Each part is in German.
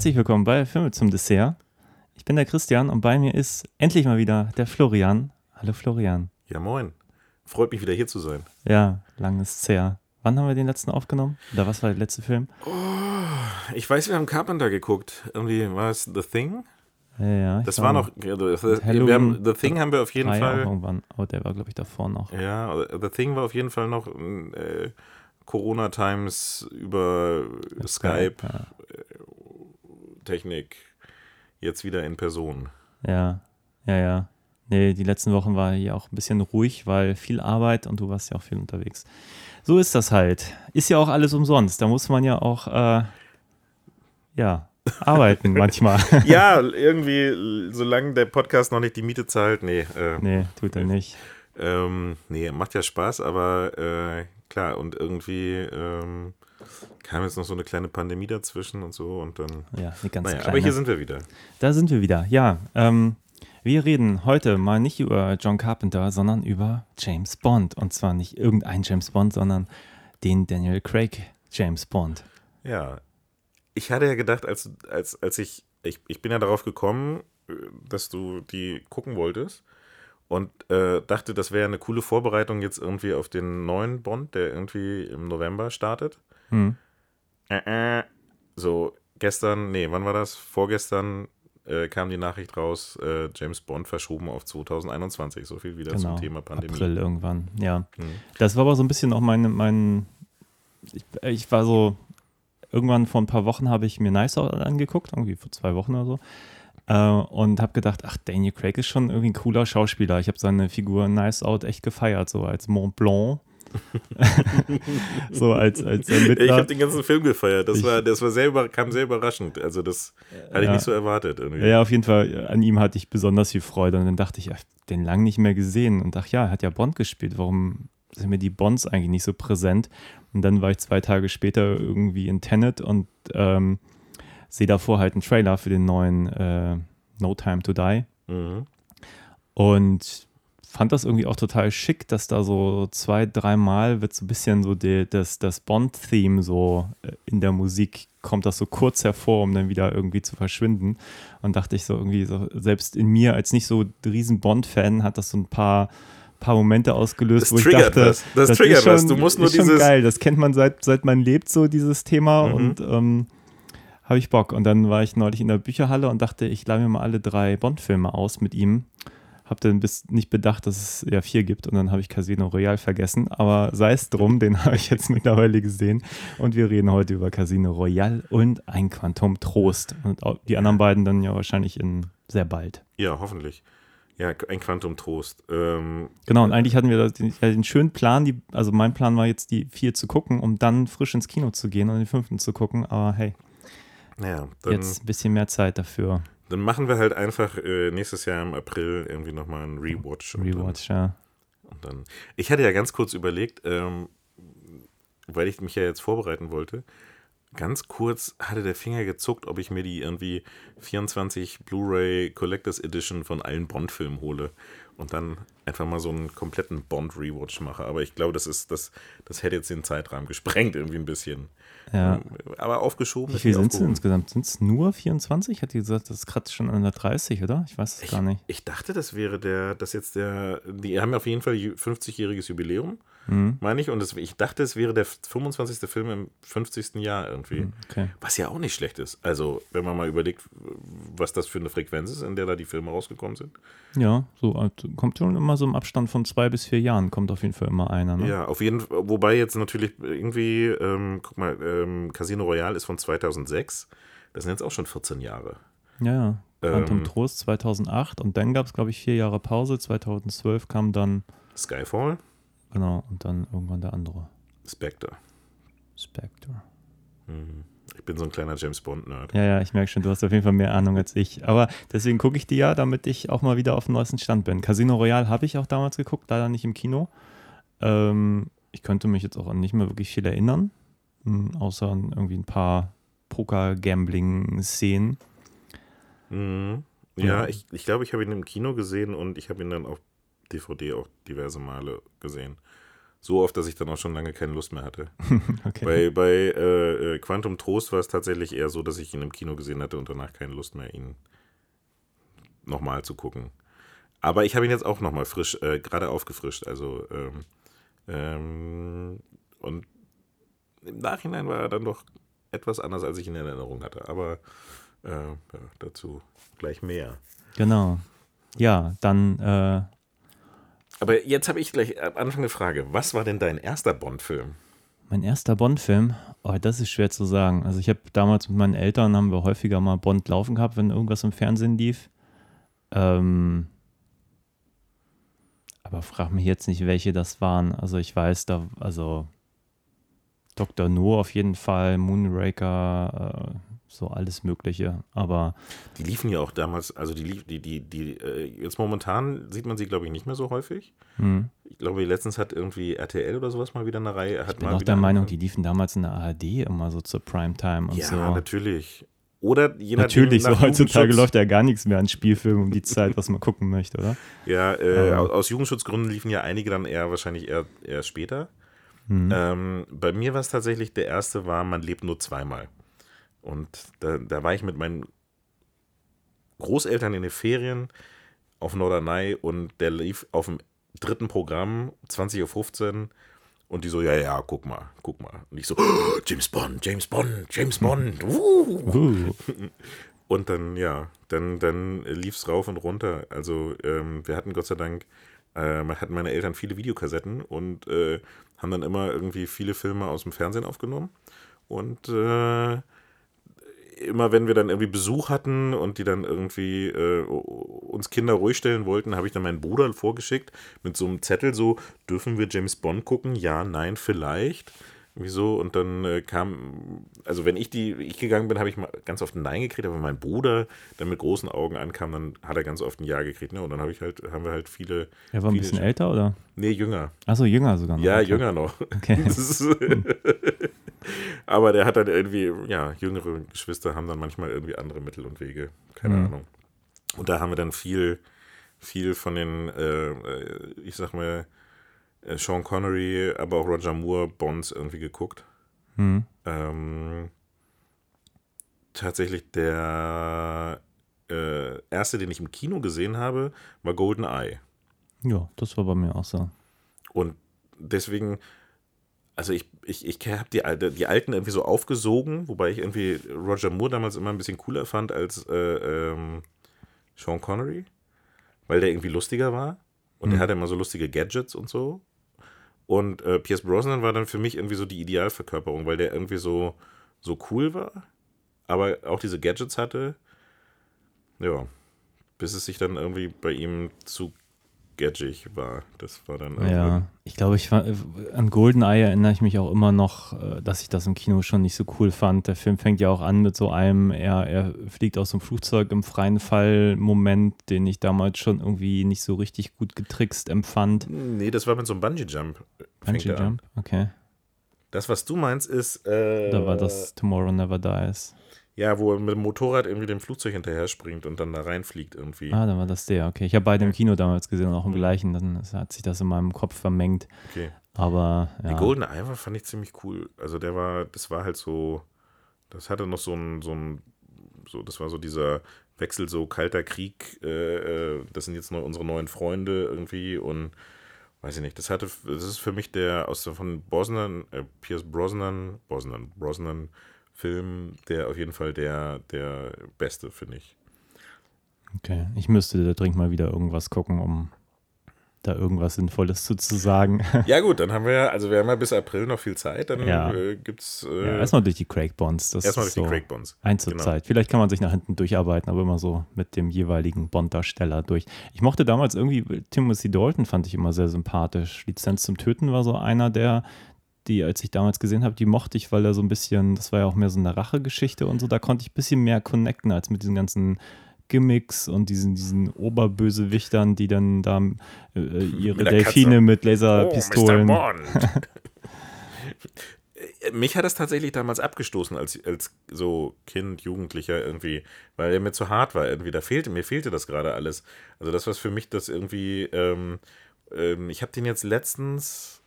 Herzlich willkommen bei Filme zum Dessert. Ich bin der Christian und bei mir ist endlich mal wieder der Florian. Hallo Florian. Ja, moin. Freut mich wieder hier zu sein. Ja, lang ist her. Wann haben wir den letzten aufgenommen? Oder was war der letzte Film? Ich weiß, wir haben Carpenter geguckt. Irgendwie war es The Thing? Ja, ja, Das war noch. wir haben, The Thing haben wir auf jeden Fall. irgendwann. Oh, der war, glaube ich, davor noch. Ja, The Thing war auf jeden Fall noch äh, Corona Times über Skype, Ja. Technik. Jetzt wieder in Person. ja, ja, ja. Nee, die letzten Wochen war hier auch ein bisschen ruhig, weil viel Arbeit und du warst ja auch viel unterwegs. So ist das halt. Ist ja auch alles umsonst. Da muss man ja auch, äh, ja, arbeiten manchmal. Ja, irgendwie, solange der Podcast noch nicht die Miete zahlt, nee. Äh, nee, tut er nicht. Ähm, nee, macht ja Spaß, aber äh, klar, und irgendwie ähm, kam jetzt noch so eine kleine Pandemie dazwischen und so und dann. Ja, eine ganz Naja, kleine. aber hier sind wir wieder. Da sind wir wieder. Ja, ähm, wir reden heute mal nicht über John Carpenter, sondern über James Bond. Und zwar nicht irgendein James Bond, sondern den Daniel Craig James Bond. Ja. Ich hatte ja gedacht, als, als, als ich, ich, ich bin ja darauf gekommen, äh, dass du die gucken wolltest und äh, dachte, das wäre eine coole Vorbereitung jetzt irgendwie auf den neuen Bond, der irgendwie im November startet. Hm. Äh, äh. So, gestern, nee, wann war das? Vorgestern äh, kam die Nachricht raus, äh, James Bond verschoben auf 2021. So viel wieder Genau. zum Thema Pandemie. April irgendwann, ja. Hm. Das war aber so ein bisschen auch mein, mein ich, ich war so, irgendwann vor ein paar Wochen habe ich mir Nice Out angeguckt, irgendwie vor zwei Wochen oder so. Äh, und habe gedacht, ach, Daniel Craig ist schon irgendwie ein cooler Schauspieler. Ich habe seine Figur Nice Out echt gefeiert, so als Mont Blanc. so als, als Ermittler. Ich habe den ganzen Film gefeiert. Das Ich- war, das war sehr über, kam sehr überraschend. Also das hatte ich Ja. nicht so erwartet irgendwie. Ja, auf jeden Fall, an ihm hatte ich besonders viel Freude. Und dann dachte ich, ach, den lang nicht mehr gesehen. Und ach ja, er hat ja Bond gespielt. Warum sind mir die Bonds eigentlich nicht so präsent? Und dann war ich zwei Tage später irgendwie in Tenet und ähm, sehe davor halt einen Trailer für den neuen äh, No Time to Die. Mhm. Und fand das irgendwie auch total schick, dass da so zwei, dreimal wird so ein bisschen so die, das, das Bond-Theme so äh, in der Musik kommt das so kurz hervor, um dann wieder irgendwie zu verschwinden. Und dachte ich so irgendwie, so, selbst in mir als nicht so riesen Bond-Fan hat das so ein paar, paar Momente ausgelöst, Das wo ich dachte, was. Das ist triggert was. schon- Du musst nur ist schon dieses- geil, das kennt man seit, seit man lebt, so dieses Thema Mhm. und ähm, habe ich Bock. Und dann war ich neulich in der Bücherhalle und dachte, ich leih mir mal alle drei Bond-Filme aus mit ihm. Hab dann bis nicht bedacht, dass es ja vier gibt und dann habe ich Casino Royale vergessen. Aber sei es drum, den habe ich jetzt mittlerweile gesehen. Und wir reden heute über Casino Royale und ein Quantum Trost. Und die anderen beiden dann ja wahrscheinlich in sehr bald. Ja, hoffentlich. Ja, ein Quantum Trost. Ähm, Genau, und eigentlich hatten wir da den, ja, den schönen Plan, die, also mein Plan war jetzt, die vier zu gucken, um dann frisch ins Kino zu gehen und den fünften zu gucken. Aber hey, dann, jetzt ein bisschen mehr Zeit dafür. Dann machen wir halt einfach äh, nächstes Jahr im April irgendwie nochmal einen Rewatch. dann- Rewatch, ja. Und dann, ich hatte ja ganz kurz überlegt, ähm, weil ich mich ja jetzt vorbereiten wollte, ganz kurz hatte der Finger gezuckt, ob ich mir die irgendwie 24 Blu-ray Collectors Edition von allen Bond-Filmen hole und dann einfach mal so einen kompletten Bond-Rewatch mache. Aber ich glaube, das ist, das, das hätte jetzt den Zeitrahmen gesprengt, irgendwie ein bisschen. ja. Aber aufgeschoben. Wie ist viel sind es insgesamt? Sind es nur 24? Hat die gesagt, das kratzt schon an der 30, oder? Ich weiß es Ich, gar nicht. ich dachte, das wäre der, das jetzt der, die haben auf jeden Fall ju- 50-jähriges Jubiläum, Mhm. meine ich. Und das, ich dachte, es wäre der 25. Film im 50. Jahr irgendwie. Okay. Was ja auch nicht schlecht ist. Also, wenn man mal überlegt, was das für eine Frequenz ist, in der da die Filme rausgekommen sind. Ja, so äh, kommt schon immer so im Abstand von zwei bis vier Jahren, kommt auf jeden Fall immer einer. Ne? Ja, auf jeden Fall. Wobei jetzt natürlich irgendwie, ähm, guck mal, ähm, Casino Royale ist von 2006. Das sind jetzt auch schon 14 Jahre. ja. ja. Quantum Ähm, Trost 2008 und dann gab es, glaube ich, vier Jahre Pause. 2012 kam dann, Skyfall, genau, und dann irgendwann der andere. Spectre. Spectre. Mhm. Ich bin so ein kleiner James Bond-Nerd. Ja, ja, ich merke schon, du hast auf jeden Fall mehr Ahnung als ich. Aber deswegen gucke ich die ja, damit ich auch mal wieder auf dem neuesten Stand bin. Casino Royale habe ich auch damals geguckt, leider nicht im Kino. Ähm, ich könnte mich jetzt auch an nicht mehr wirklich viel erinnern, hm, außer an irgendwie ein paar Poker-Gambling-Szenen. Mhm. Ja, Ja. ich, ich glaube, ich habe ihn im Kino gesehen und ich habe ihn dann auf DVD auch diverse Male gesehen. So oft, dass ich dann auch schon lange keine Lust mehr hatte. Okay. Bei, bei äh, äh, Quantum Trost war es tatsächlich eher so, dass ich ihn im Kino gesehen hatte und danach keine Lust mehr, ihn nochmal zu gucken. Aber ich habe ihn jetzt auch nochmal frisch, äh, gerade aufgefrischt. Also, ähm, ähm, und im Nachhinein war er dann doch etwas anders, als ich ihn in Erinnerung hatte. Aber äh, ja, dazu gleich mehr. Genau. Ja, dann äh, Aber jetzt habe ich gleich am Anfang eine Frage. Was war denn dein erster Bond-Film? mein erster Bond-Film. Oh, das ist schwer zu sagen. Also ich habe damals mit meinen Eltern haben wir häufiger mal Bond laufen gehabt, wenn irgendwas im Fernsehen lief. Ähm, aber frag mich jetzt nicht, welche das waren. Also ich weiß, da, also Dr. No auf jeden Fall, Moonraker, äh, so alles Mögliche. Aber Die liefen ja auch damals, also die lief, die, die, die, äh, jetzt momentan sieht man sie, glaube ich, nicht mehr so häufig. hm, Ich glaube, letztens hat irgendwie RTL oder sowas mal wieder eine Reihe. Ich bin auch der Meinung, die liefen damals in der ARD immer so zur Primetime und Ja, so. natürlich. Oder je nachdem, Natürlich, so heutzutage läuft ja gar nichts mehr an Spielfilmen um die Zeit, was man gucken möchte, oder? Ja, äh, aus, aus Jugendschutzgründen liefen ja einige dann eher wahrscheinlich eher, eher später. Mhm. Ähm, bei mir war es tatsächlich, der erste war, man lebt nur zweimal. Und da, da war ich mit meinen Großeltern in den Ferien auf Norderney und der lief auf dem dritten Programm, 20.15 Uhr. Und die so, ja, ja, guck mal, guck mal. Und ich so, "Oh, James Bond, James Bond, James Bond. Uh. Und dann, ja, dann, dann lief es rauf und runter. Also ähm, wir hatten Gott sei Dank, äh, man hatten meine Eltern viele Videokassetten und äh, haben dann immer irgendwie viele Filme aus dem Fernsehen aufgenommen. Und äh, immer wenn wir dann irgendwie Besuch hatten und die dann irgendwie äh, uns Kinder ruhig stellen wollten, habe ich dann meinen Bruder vorgeschickt mit so einem Zettel so, dürfen wir James Bond gucken? Ja, nein, vielleicht. Wieso? Und dann äh, kam, also wenn ich die, ich gegangen bin, habe ich mal ganz oft ein Nein gekriegt, aber wenn mein Bruder dann mit großen Augen ankam, dann hat er ganz oft ein Ja gekriegt. Ne? Und dann habe ich halt, haben wir halt viele. er war ein bisschen älter, oder? Nee, jünger. Achso, jünger sogar noch. Ja, okay. jünger noch. Okay. Ist, aber der hat dann irgendwie, ja, jüngere Geschwister haben dann manchmal irgendwie andere Mittel und Wege. Keine Mhm. Ahnung. Und da haben wir dann viel, viel von den, äh, äh, ich sag mal, Sean Connery, aber auch Roger Moore Bonds irgendwie geguckt. Hm. Ähm, tatsächlich der äh, erste, den ich im Kino gesehen habe, war Golden Eye. Ja, das war bei mir auch so. Und deswegen, also ich, ich, ich habe die, die alten irgendwie so aufgesogen, wobei ich irgendwie Roger Moore damals immer ein bisschen cooler fand als äh, ähm, Sean Connery, weil der irgendwie lustiger war. Und der hatte immer so lustige Gadgets und so. Und äh, Pierce Brosnan war dann für mich irgendwie so die Idealverkörperung, weil der irgendwie so, so cool war, aber auch diese Gadgets hatte. Ja, bis es sich dann irgendwie bei ihm zu gadgig war. Das war dann Ja, ich glaube, ich war, an GoldenEye erinnere ich mich auch immer noch, äh, dass ich das im Kino schon nicht so cool fand. Der Film fängt ja auch an mit so einem, er, er fliegt aus dem Flugzeug im freien Fall-Moment, den ich damals schon irgendwie nicht so richtig gut getrickst empfand. Nee, das war mit so einem Bungee-Jump. fängt Bungee er an. Jump, okay. Das, was du meinst, ist. Äh, Da war das Tomorrow Never Dies. Ja, wo er mit dem Motorrad irgendwie dem Flugzeug hinterher springt und dann da reinfliegt irgendwie. Ah, dann war das der, okay. Ich habe beide im Kino damals gesehen und auch im gleichen, dann hat sich das in meinem Kopf vermengt. Okay. Aber ja. Die Golden Eye fand ich ziemlich cool. Also der war, das war halt so, das hatte noch so ein, so ein, so, das war so dieser Wechsel, so kalter Krieg, äh, äh, das sind jetzt noch unsere neuen Freunde irgendwie und weiß ich nicht, das hatte, das ist für mich der aus der von Brosnan, äh, Pierce Brosnan, Brosnan, Brosnan Film, der auf jeden Fall der, der beste, finde ich. Okay, ich müsste da dringend mal wieder irgendwas gucken, um da irgendwas Sinnvolles zu, zu sagen. Ja gut, dann haben wir ja, also wir haben ja bis April noch viel Zeit, dann Ja. äh, gibt's äh, ja, erstmal durch die Craig Bonds. Das erstmal ist durch so die Craig Bonds. Ein zur Genau. Zeit. Vielleicht kann man sich nach hinten durcharbeiten, aber immer so mit dem jeweiligen Bond-Darsteller durch. Ich mochte damals irgendwie, Timothy Dalton fand ich immer sehr sympathisch. Lizenz zum Töten war so einer der, die, als ich damals gesehen habe, die mochte ich, weil er so ein bisschen, das war ja auch mehr so eine Rachegeschichte und so, da konnte ich ein bisschen mehr connecten als mit diesen ganzen Gimmicks und diesen, diesen Oberbösewichtern, die dann da äh, ihre Mit Delfine Katze. mit Oh, Mr. Laserpistolen. Bond. mich hat das tatsächlich damals abgestoßen als, als so Kind, Jugendlicher irgendwie, weil er mir zu hart war irgendwie. Da fehlte, mir fehlte das gerade alles. Also das, was für mich das irgendwie, ähm, ähm, ich habe den jetzt letztens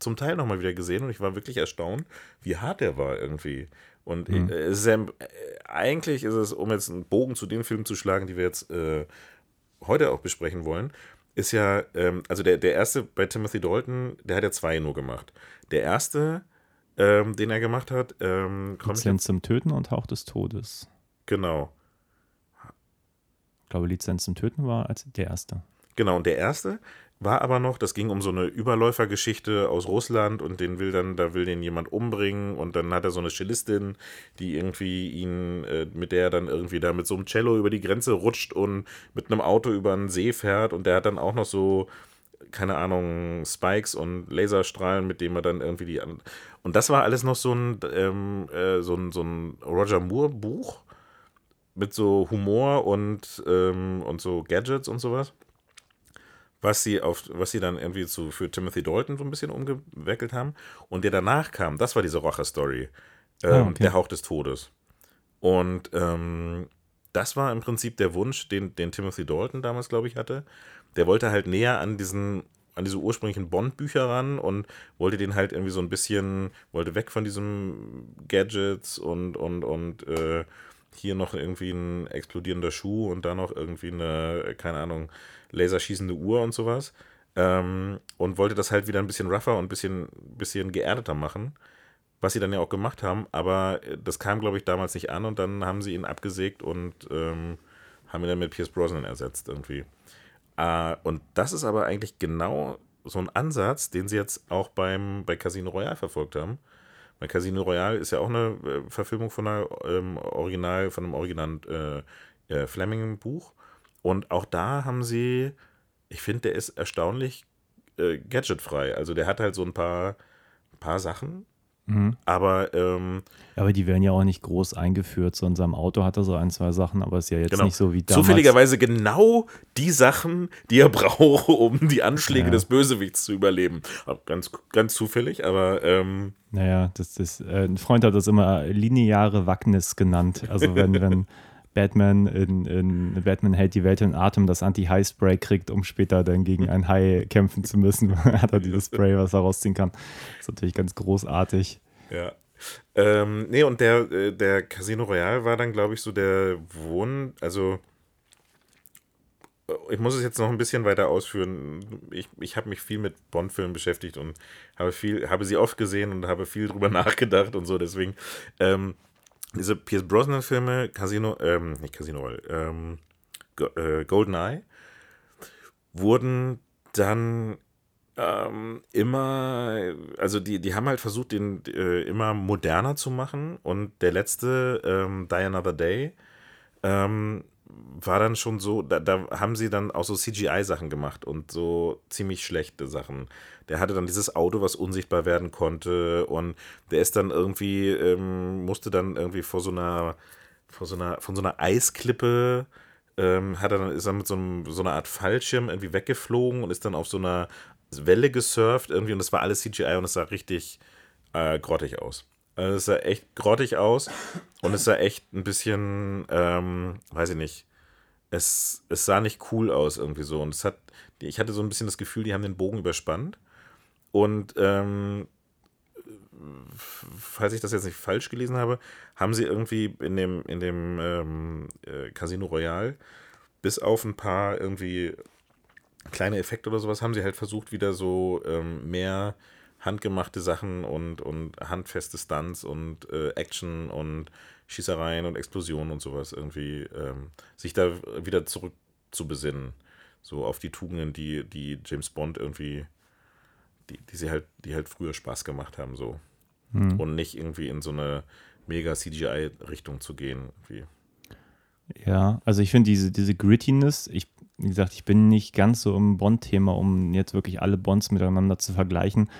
zum Teil nochmal wieder gesehen und ich war wirklich erstaunt, wie hart der war irgendwie. Und mhm. es ist ja, äh, eigentlich ist es, um jetzt einen Bogen zu den Filmen zu schlagen, die wir jetzt äh, heute auch besprechen wollen, ist ja, ähm, also der, der erste bei Timothy Dalton, der hat ja zwei nur gemacht. Der erste ähm, den er gemacht hat. Ähm, Lizenz zum Töten und Hauch des Todes. Genau. Ich glaube, Lizenz zum Töten war als der erste. Genau, und der erste war aber noch, das ging um so eine Überläufergeschichte aus Russland und den will dann, da will den jemand umbringen und dann hat er so eine Cellistin, die irgendwie ihn, äh, mit der er dann irgendwie da mit so einem Cello über die Grenze rutscht und mit einem Auto über einen See fährt und der hat dann auch noch so keine Ahnung, Spikes und Laserstrahlen, mit denen man dann irgendwie die. An und das war alles noch so ein, ähm, äh, so ein, so ein Roger Moore-Buch mit so Humor und, ähm, und so Gadgets und sowas. Was sie, auf, was sie dann irgendwie zu, für Timothy Dalton so ein bisschen umgeweckelt haben. Und der danach kam, das war diese Rocher-Story. Ähm, oh, okay. Der Hauch des Todes. Und ähm, das war im Prinzip der Wunsch, den, den Timothy Dalton damals, glaube ich, hatte der wollte halt näher an diesen an diese ursprünglichen Bond-Bücher ran und wollte den halt irgendwie so ein bisschen, wollte weg von diesem Gadgets und, und, und äh, hier noch irgendwie ein explodierender Schuh und da noch irgendwie eine, keine Ahnung, laserschießende Uhr und sowas. Ähm, und wollte das halt wieder ein bisschen rougher und ein bisschen, bisschen geerdeter machen, was sie dann ja auch gemacht haben, aber das kam, glaube ich, damals nicht an und dann haben sie ihn abgesägt und ähm, haben ihn dann mit Pierce Brosnan ersetzt irgendwie. Äh, und das ist aber eigentlich genau so ein Ansatz, den sie jetzt auch beim, bei Casino Royale verfolgt haben. Bei Casino Royale ist ja auch eine äh, Verfilmung von, einer, ähm, Original, von einem Original äh, äh, Fleming-Buch. Und auch da haben sie, ich finde, der ist erstaunlich äh, gadgetfrei. Also der hat halt so ein paar, paar Sachen, Mhm. Aber, ähm, aber die werden ja auch nicht groß eingeführt. So in seinem Auto hat er so ein, zwei Sachen, aber ist ja jetzt genau. nicht so wie damals. Zufälligerweise genau die Sachen, die er braucht, um die Anschläge ja. des Bösewichts zu überleben. Ganz, ganz zufällig, aber. Ähm, naja, das ist, äh, ein Freund hat das immer lineare Wacknis genannt. Also wenn, wenn Batman in, in Batman hält die Welt in Atem das Anti-High-Spray kriegt, um später dann gegen ein Hai kämpfen zu müssen, hat er dieses Spray, was er rausziehen kann. Das ist natürlich ganz großartig. Ja. Ähm, nee, und der, äh, der Casino Royale war dann, glaube ich, so der Wohn, also äh, ich muss es jetzt noch ein bisschen weiter ausführen. Ich, ich habe mich viel mit Bond-Filmen beschäftigt und habe viel, habe sie oft gesehen und habe viel drüber nachgedacht und so. Deswegen ähm, diese Pierce Brosnan-Filme, Casino, ähm, nicht Casino, ähm, äh, GoldenEye, wurden dann ähm, immer, also die, die haben halt versucht, den äh, immer moderner zu machen. Und der letzte, ähm, Die Another Day, ähm, war dann schon so, da, da haben sie dann auch so CGI-Sachen gemacht und so ziemlich schlechte Sachen. Der hatte dann dieses Auto, was unsichtbar werden konnte und der ist dann irgendwie, ähm, musste dann irgendwie vor so einer, vor so einer, von so einer Eisklippe, ähm, hat er dann, ist er mit so, einem, so einer Art Fallschirm irgendwie weggeflogen und ist dann auf so einer Welle gesurft irgendwie und das war alles CGI und es sah richtig äh, grottig aus. Also es sah echt grottig aus und es sah echt ein bisschen, ähm, weiß ich nicht, es, es sah nicht cool aus irgendwie so. Und es hat, ich hatte so ein bisschen das Gefühl, die haben den Bogen überspannt. Und ähm, falls ich das jetzt nicht falsch gelesen habe, haben sie irgendwie in dem, in dem ähm, äh, Casino Royale bis auf ein paar irgendwie kleine Effekte oder sowas, haben sie halt versucht, wieder so ähm, mehr handgemachte Sachen und, und handfeste Stunts und äh, Action und Schießereien und Explosionen und sowas irgendwie ähm, sich da wieder zurück zu besinnen. So auf die Tugenden, die, die James Bond irgendwie, die, die sie halt, die halt früher Spaß gemacht haben, so. Hm. Und nicht irgendwie in so eine mega CGI-Richtung zu gehen. Irgendwie. Ja, also ich finde diese, diese Grittiness, ich, wie gesagt, ich bin nicht ganz so im Bond-Thema, um jetzt wirklich alle Bonds miteinander zu vergleichen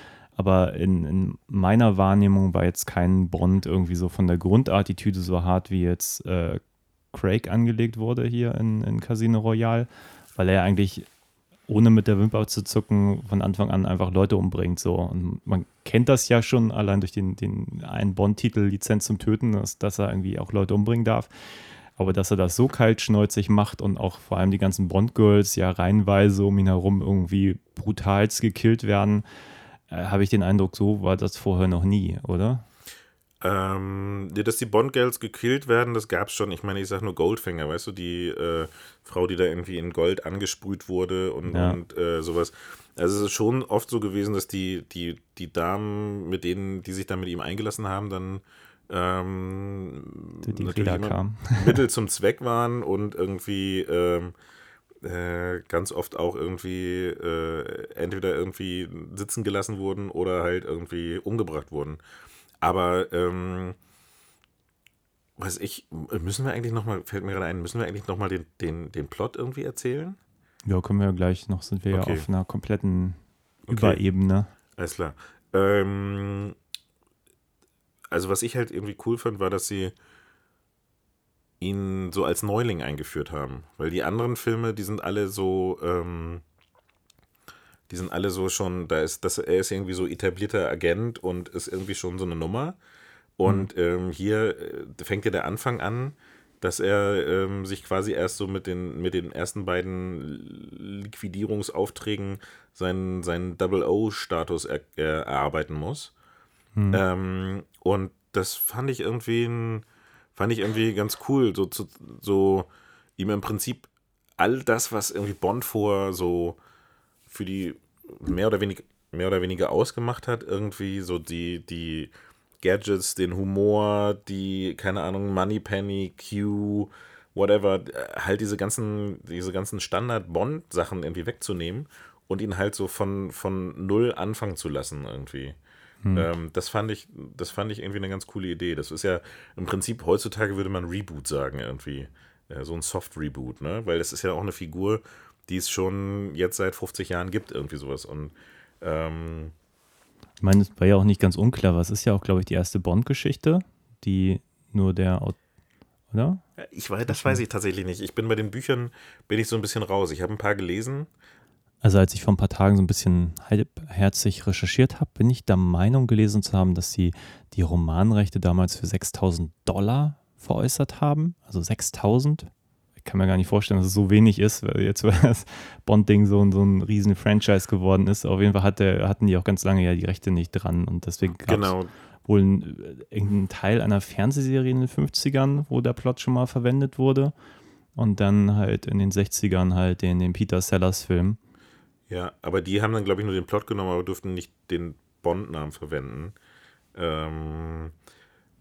aber in, in, meiner Wahrnehmung war jetzt kein Bond irgendwie so von der Grundattitüde so hart, wie jetzt äh, Craig angelegt wurde hier in, in Casino Royale, weil er eigentlich ohne mit der Wimper zu zucken, von Anfang an einfach Leute umbringt. So. Und man kennt das ja schon allein durch den, den einen Bond-Titel Lizenz zum Töten, dass, dass er irgendwie auch Leute umbringen darf. Aber dass er das so kaltschnäuzig macht und auch vor allem die ganzen Bond-Girls ja reihenweise um ihn herum irgendwie brutalst gekillt werden, habe ich den Eindruck, so war das vorher noch nie, oder? Ähm, dass die Bond-Girls gekillt werden, das gab es schon. Ich meine, ich sage nur Goldfinger, weißt du, die äh, Frau, die da irgendwie in Gold angesprüht wurde und, Ja. und äh, sowas. Also es ist schon oft so gewesen, dass die, die, die Damen, mit denen, die sich dann mit ihm eingelassen haben, dann ähm, Die, die natürlich. Mittel zum Zweck waren und irgendwie ähm, äh, ganz oft auch irgendwie äh, entweder irgendwie sitzen gelassen wurden oder halt irgendwie umgebracht wurden. Aber ähm, was ich, müssen wir eigentlich nochmal, fällt mir gerade ein, müssen wir eigentlich nochmal den, den, den Plot irgendwie erzählen? Ja, können wir gleich noch, sind wir Okay. ja auf einer kompletten Okay. Überebene. Alles klar. Ähm, also was ich halt irgendwie cool fand, war, dass sie ihn so als Neuling eingeführt haben. Weil die anderen Filme, die sind alle so, ähm, die sind alle so schon, da ist, das, er ist irgendwie so etablierter Agent und ist irgendwie schon so eine Nummer. Und ähm, hier äh, fängt ja der Anfang an, dass er ähm, sich quasi erst so mit den, mit den ersten beiden Liquidierungsaufträgen seinen, seinen Double-O-Status er, er, erarbeiten muss. Ähm, und das fand ich irgendwie ein, fand ich irgendwie ganz cool, so, zu, so ihm im Prinzip all das, was irgendwie Bond vor so für die mehr oder weniger mehr oder weniger ausgemacht hat, irgendwie so die, die Gadgets, den Humor, die, keine Ahnung, Moneypenny, Q, whatever, halt diese ganzen, diese ganzen Standard-Bond-Sachen irgendwie wegzunehmen und ihn halt so von, von null anfangen zu lassen irgendwie. Ähm, das fand ich, das fand ich irgendwie eine ganz coole Idee. Das ist ja im Prinzip heutzutage würde man Reboot sagen irgendwie. Äh, so ein Soft-Reboot, ne? Weil das ist ja auch eine Figur, die es schon jetzt seit 50 Jahren gibt, irgendwie sowas. Und ähm, Ich meine, es war ja auch nicht ganz unklar, was ist ja auch, glaube ich, die erste Bond-Geschichte, die nur der, Aut- oder? ich weiß, das weiß ich tatsächlich nicht. Ich bin bei den Büchern, bin ich so ein bisschen raus. Ich habe ein paar gelesen. Also als ich vor ein paar Tagen so ein bisschen halbherzig recherchiert habe, bin ich der Meinung gelesen zu haben, dass sie die Romanrechte damals für 6000 Dollar veräußert haben. Also 6000. Ich kann mir gar nicht vorstellen, dass es so wenig ist, weil jetzt weil das Bond-Ding so, ein- so ein riesen Franchise geworden ist. Auf jeden Fall hat der, hatten die auch ganz lange ja die Rechte nicht dran und deswegen gab es Genau. wohl ein, irgendeinen Teil einer Fernsehserie in den 50ern, wo der Plot schon mal verwendet wurde. Und dann halt in den 60ern halt den, den Peter Sellers-Film. Ja, aber die haben dann, glaube ich, nur den Plot genommen, aber durften nicht den Bond-Namen verwenden. Ähm,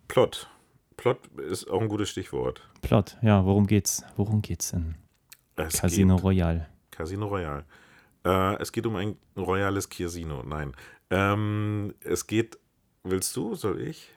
Plot. Plot ist auch ein gutes Stichwort. Plot, ja, worum geht's? Worum geht's denn? Es Casino Geht, Royale. Casino Royale. Äh, es geht um ein royales Casino. Nein. Ähm, es geht. Willst du? Soll ich?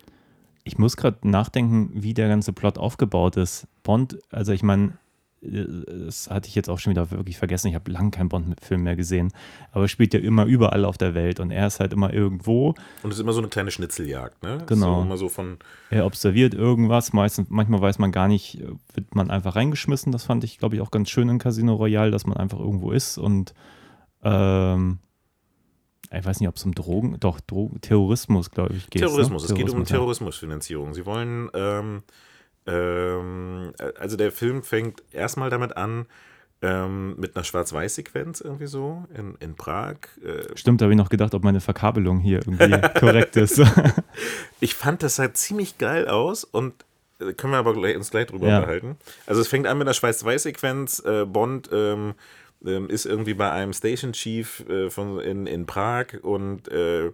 Ich muss gerade nachdenken, wie der ganze Plot aufgebaut ist. Bond, also ich meine, das hatte ich jetzt auch schon wieder wirklich vergessen. Ich habe lange keinen Bond-Film mehr gesehen. Aber er spielt ja immer überall auf der Welt und er ist halt immer irgendwo. Und es ist immer so eine kleine Schnitzeljagd, ne? Genau. So immer so von. Er observiert irgendwas. Meistens, manchmal weiß man gar nicht, äh, wird man einfach reingeschmissen. Das fand ich, glaube ich, auch ganz schön in Casino Royale, dass man einfach irgendwo ist und ähm, ich weiß nicht, ob es um Drogen, doch, Drogen, Terrorismus, glaube ich, geht. Terrorismus. Ne? Es geht um ja. Terrorismusfinanzierung. Sie wollen, ähm, ähm, also der Film fängt erstmal damit an, ähm, mit einer Schwarz-Weiß-Sequenz irgendwie so in, in Prag. Äh, Stimmt, da habe ich noch gedacht, ob meine Verkabelung hier irgendwie korrekt ist. ich fand, das sah ziemlich geil aus und äh, können wir aber gleich, uns gleich drüber Ja. unterhalten. Also es fängt an mit einer Schwarz-Weiß-Sequenz. Äh, Bond ähm, ähm, ist irgendwie bei einem Station Chief äh, von, in, in Prag und äh,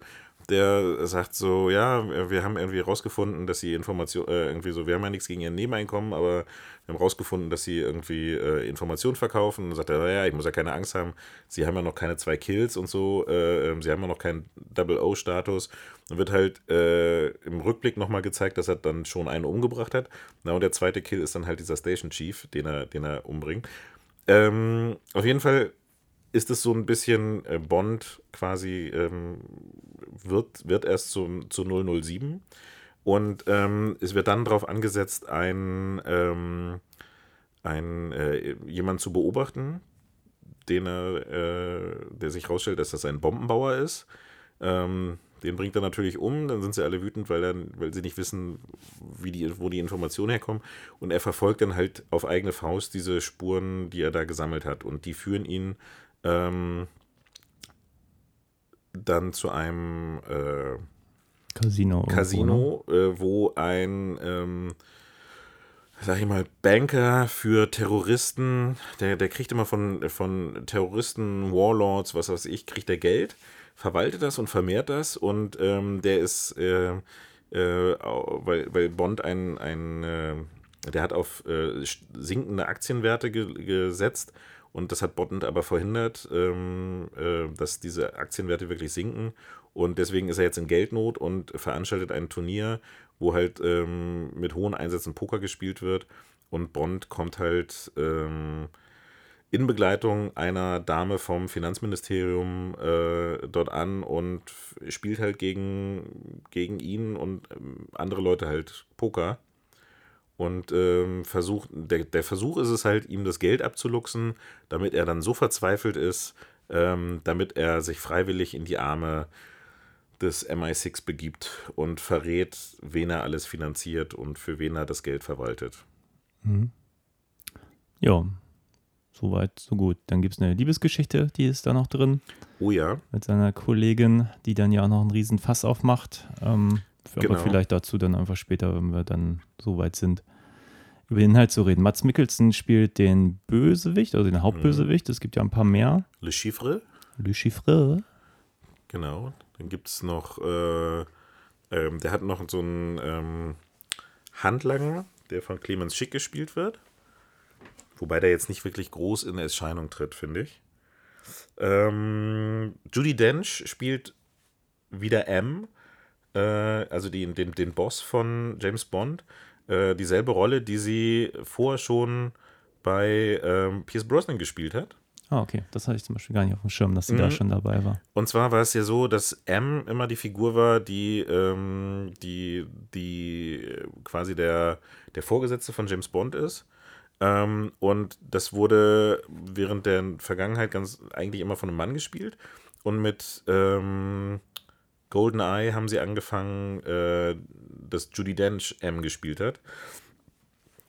der sagt so, ja, wir haben irgendwie rausgefunden, dass sie Information, äh, irgendwie so, wir haben ja nichts gegen ihr Nebeneinkommen, aber wir haben rausgefunden, dass sie irgendwie äh, Informationen verkaufen. Und dann sagt er, ja, ich muss ja keine Angst haben, sie haben ja noch keine zwei Kills und so, äh, ähm, sie haben ja noch keinen Double-O-Status. Dann wird halt äh, im Rückblick nochmal gezeigt, dass er dann schon einen umgebracht hat. Na, und der zweite Kill ist dann halt dieser Station Chief, den er, den er umbringt. Ähm, auf jeden Fall ist es so ein bisschen äh, Bond quasi ähm, wird, wird erst zu, zu 007 und ähm, es wird dann darauf angesetzt, ein, ähm, ein, äh, jemanden zu beobachten, den er, äh, der sich rausstellt, dass das ein Bombenbauer ist. Ähm, den bringt er natürlich um, dann sind sie alle wütend, weil, dann, weil sie nicht wissen, wie die, wo die Informationen herkommen. Und er verfolgt dann halt auf eigene Faust diese Spuren, die er da gesammelt hat. Und die führen ihn ähm, dann zu einem äh, Casino. irgendwo, ne? Casino, äh, wo ein, ähm, sag ich mal, Banker für Terroristen, der, der kriegt immer von, von Terroristen, Warlords, was weiß ich, kriegt er Geld, verwaltet das und vermehrt das und ähm, der ist, äh, äh, weil, weil Bond ein, ein äh, der hat auf äh, sinkende Aktienwerte ge gesetzt und das hat Bond aber verhindert, ähm, äh, dass diese Aktienwerte wirklich sinken. Und deswegen ist er jetzt in Geldnot und veranstaltet ein Turnier, wo halt ähm, mit hohen Einsätzen Poker gespielt wird. Und Bond kommt halt ähm, in Begleitung einer Dame vom Finanzministerium äh, dort an und spielt halt gegen, gegen ihn und ähm, andere Leute halt Poker. Und ähm, versucht, der, der Versuch ist es halt, ihm das Geld abzuluxen, damit er dann so verzweifelt ist, ähm, damit er sich freiwillig in die Arme des MI6 begibt und verrät, wen er alles finanziert und für wen er das Geld verwaltet. Ja, soweit, so gut. Dann gibt es eine Liebesgeschichte, die ist da noch drin, Oh ja, mit seiner Kollegin, die dann ja auch noch einen riesen Fass aufmacht. Ähm, Genau. Aber vielleicht dazu dann einfach später, wenn wir dann so weit sind, über den Inhalt zu reden. Mats Mikkelsen spielt den Bösewicht, also den Hauptbösewicht. Es gibt ja ein paar mehr. Le Chiffre, Le Chiffre. genau. Dann gibt es noch, äh, ähm, der hat noch so einen ähm, Handlanger, der von Clemens Schick gespielt wird. Wobei der jetzt nicht wirklich groß in Erscheinung tritt, finde ich. Ähm, Judy Dench spielt wieder M, äh, also die, den, den Boss von James Bond. Äh, dieselbe Rolle, die sie vorher schon bei ähm, Pierce Brosnan gespielt hat. Ah, okay. Das hatte ich zum Beispiel gar nicht auf dem Schirm, dass sie da Mhm. schon dabei war. Und zwar war es ja so, dass M immer die Figur war, die, ähm, die, die quasi der, der Vorgesetzte von James Bond ist. Ähm, und das wurde während der Vergangenheit ganz eigentlich immer von einem Mann gespielt. Und mit ähm, GoldenEye haben sie angefangen, äh, dass Judy Dench M gespielt hat.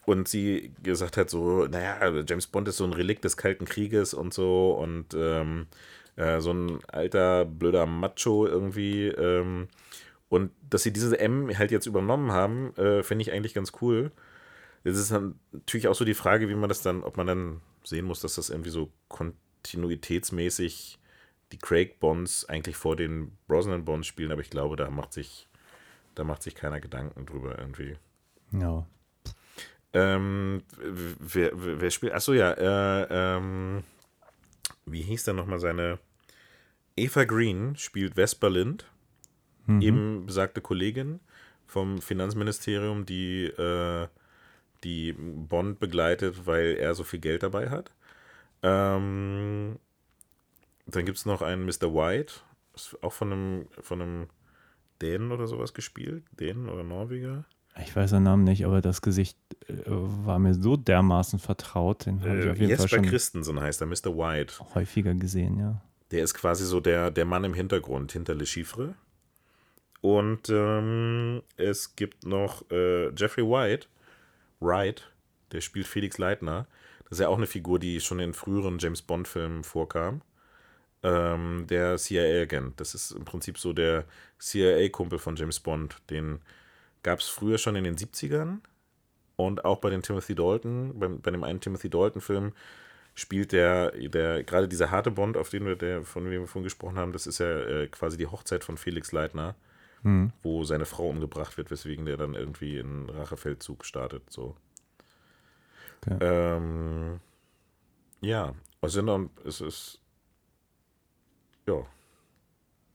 Und sie gesagt hat so, naja, James Bond ist so ein Relikt des Kalten Krieges und so und ähm, äh, so ein alter, blöder Macho irgendwie. Ähm, und dass sie diese M halt jetzt übernommen haben, äh, finde ich eigentlich ganz cool. Es ist natürlich auch so die Frage, wie man das dann, ob man dann sehen muss, dass das irgendwie so kontinuitätsmäßig die Craig Bonds eigentlich vor den Brosnan Bonds spielen, aber ich glaube, da macht sich, da macht sich keiner Gedanken drüber irgendwie. Ja. Ähm, wer, wer, spielt? Achso, ja. Äh, ähm, wie hieß denn nochmal seine? Eva Green spielt Vesper Lind, eben besagte Kollegin vom Finanzministerium, die, äh, die Bond begleitet, weil er so viel Geld dabei hat. Ähm, dann gibt es noch einen Mr. White, ist auch von einem, von einem Dänen oder sowas gespielt. Dänen oder Norweger. Ich weiß seinen Namen nicht, aber das Gesicht äh, war mir so dermaßen vertraut. Den habe ich Äh, auf jeden Fall Jesper schon Christensen heißt er, Mr. White. häufiger gesehen, ja. Der ist quasi so der, der Mann im Hintergrund hinter Le Chiffre. Und ähm, es gibt noch äh, Jeffrey White, Wright, der spielt Felix Leitner. Das ist ja auch eine Figur, die schon in früheren James Bond-Filmen vorkam. Ähm, der CIA-Agent. Das ist im Prinzip so der CIA-Kumpel von James Bond. Den gab es früher schon in den 70ern. Und auch bei den Timothy Dalton, bei, bei dem einen Timothy Dalton-Film, spielt der, der gerade dieser harte Bond, auf den wir, der, von dem wir vorhin gesprochen haben, das ist ja äh, quasi die Hochzeit von Felix Leitner, wo seine Frau umgebracht wird, weswegen der dann irgendwie einen Rachefeldzug startet. So. Okay. Ähm, ja, also es ist ja,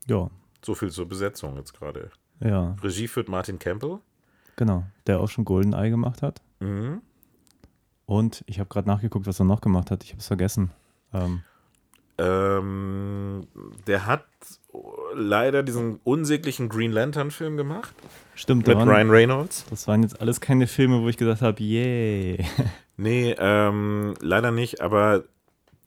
Ja, so viel zur Besetzung jetzt gerade. ja, Regie führt Martin Campbell. genau. Der auch schon GoldenEye gemacht hat. Mhm. Und ich habe gerade nachgeguckt, was er noch gemacht hat. Ich habe es vergessen. Ähm, Ähm, der hat leider diesen unsäglichen Green Lantern-Film gemacht stimmt, mit waren, Ryan Reynolds. das waren jetzt alles keine Filme, wo ich gesagt habe, yay. Nee, ähm, leider nicht, aber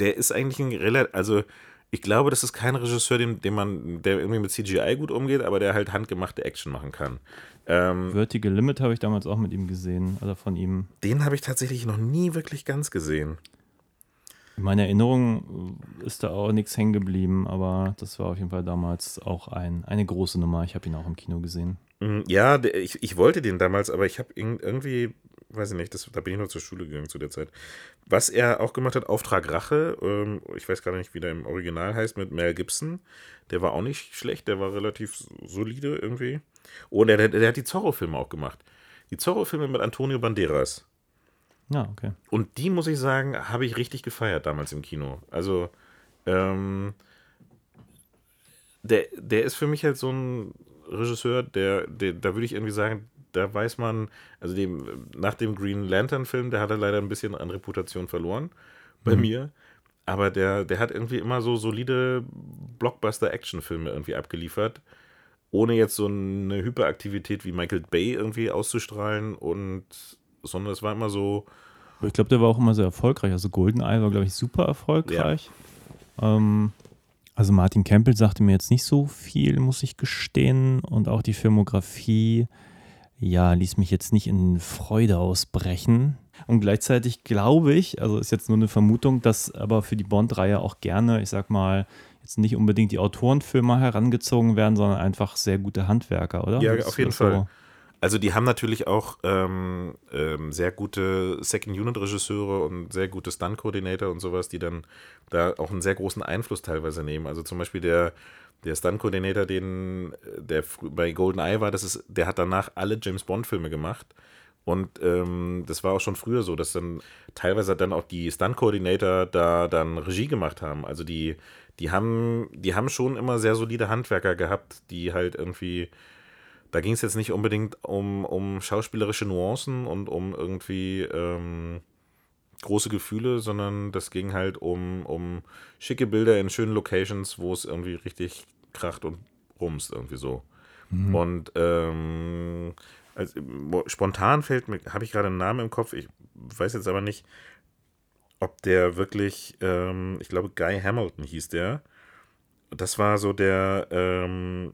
der ist eigentlich ein relativ, also ich glaube, das ist kein Regisseur, dem, dem man, der irgendwie mit CGI gut umgeht, aber der halt handgemachte Action machen kann. Ähm, Vertical Limit habe ich damals auch mit ihm gesehen, also von ihm. den habe ich tatsächlich noch nie wirklich ganz gesehen. In meiner Erinnerung ist da auch nichts hängen geblieben, aber das war auf jeden Fall damals auch ein, eine große Nummer. Ich habe ihn auch im Kino gesehen. Mm, Ja, ich, ich wollte den damals, aber ich habe irgendwie, weiß ich nicht, das, da bin ich noch zur Schule gegangen zu der Zeit. Was er auch gemacht hat, Auftrag Rache, ähm, ich weiß gar nicht, wie der im Original heißt, mit Mel Gibson. Der war auch nicht schlecht, der war relativ solide irgendwie. Oh, und der, der, der hat die Zorro-Filme auch gemacht. Die Zorro-Filme mit Antonio Banderas. Ja, okay. Und die, muss ich sagen, habe ich richtig gefeiert damals im Kino. Also, ähm, der, der ist für mich halt so ein Regisseur, der, der da würde ich irgendwie sagen, da weiß man, also dem, nach dem Green Lantern-Film, der hat er leider ein bisschen an Reputation verloren bei mir. Aber der, der hat irgendwie immer so solide Blockbuster-Action-Filme irgendwie abgeliefert, ohne jetzt so eine Hyperaktivität wie Michael Bay irgendwie auszustrahlen und sondern es war immer so, ich glaube, der war auch immer sehr erfolgreich. Also GoldenEye war, glaube ich, super erfolgreich. Ähm, also Martin Campbell sagte mir jetzt nicht so viel, muss ich gestehen. Und auch die Filmografie, ja, ließ mich jetzt nicht in Freude ausbrechen. Und gleichzeitig glaube ich, also ist jetzt nur eine Vermutung, dass aber für die Bond-Reihe auch gerne, ich sag mal, jetzt nicht unbedingt die Autorenfilme herangezogen werden, sondern einfach sehr gute Handwerker, oder? Ja, Das auf jeden so- Fall. Also die haben natürlich auch ähm, ähm, sehr gute Second-Unit-Regisseure und sehr gute Stunt-Coordinator und sowas, die dann da auch einen sehr großen Einfluss teilweise nehmen. Also zum Beispiel der, der Stunt-Coordinator, den der bei GoldenEye war, das ist, der hat danach alle James Bond-Filme gemacht. Und ähm, das war auch schon früher so, dass dann teilweise dann auch die Stunt-Coordinator da dann Regie gemacht haben. Also die, die haben, die haben schon immer sehr solide Handwerker gehabt, die halt irgendwie da ging es jetzt nicht unbedingt um, um schauspielerische Nuancen und um irgendwie ähm, große Gefühle, sondern das ging halt um, um schicke Bilder in schönen Locations, wo es irgendwie richtig kracht und rumst, irgendwie so. Und ähm, also, spontan fällt mir, habe ich gerade einen Namen im Kopf, ich weiß jetzt aber nicht, ob der wirklich, ähm, ich glaube Guy Hamilton hieß der. Das war so der, ähm,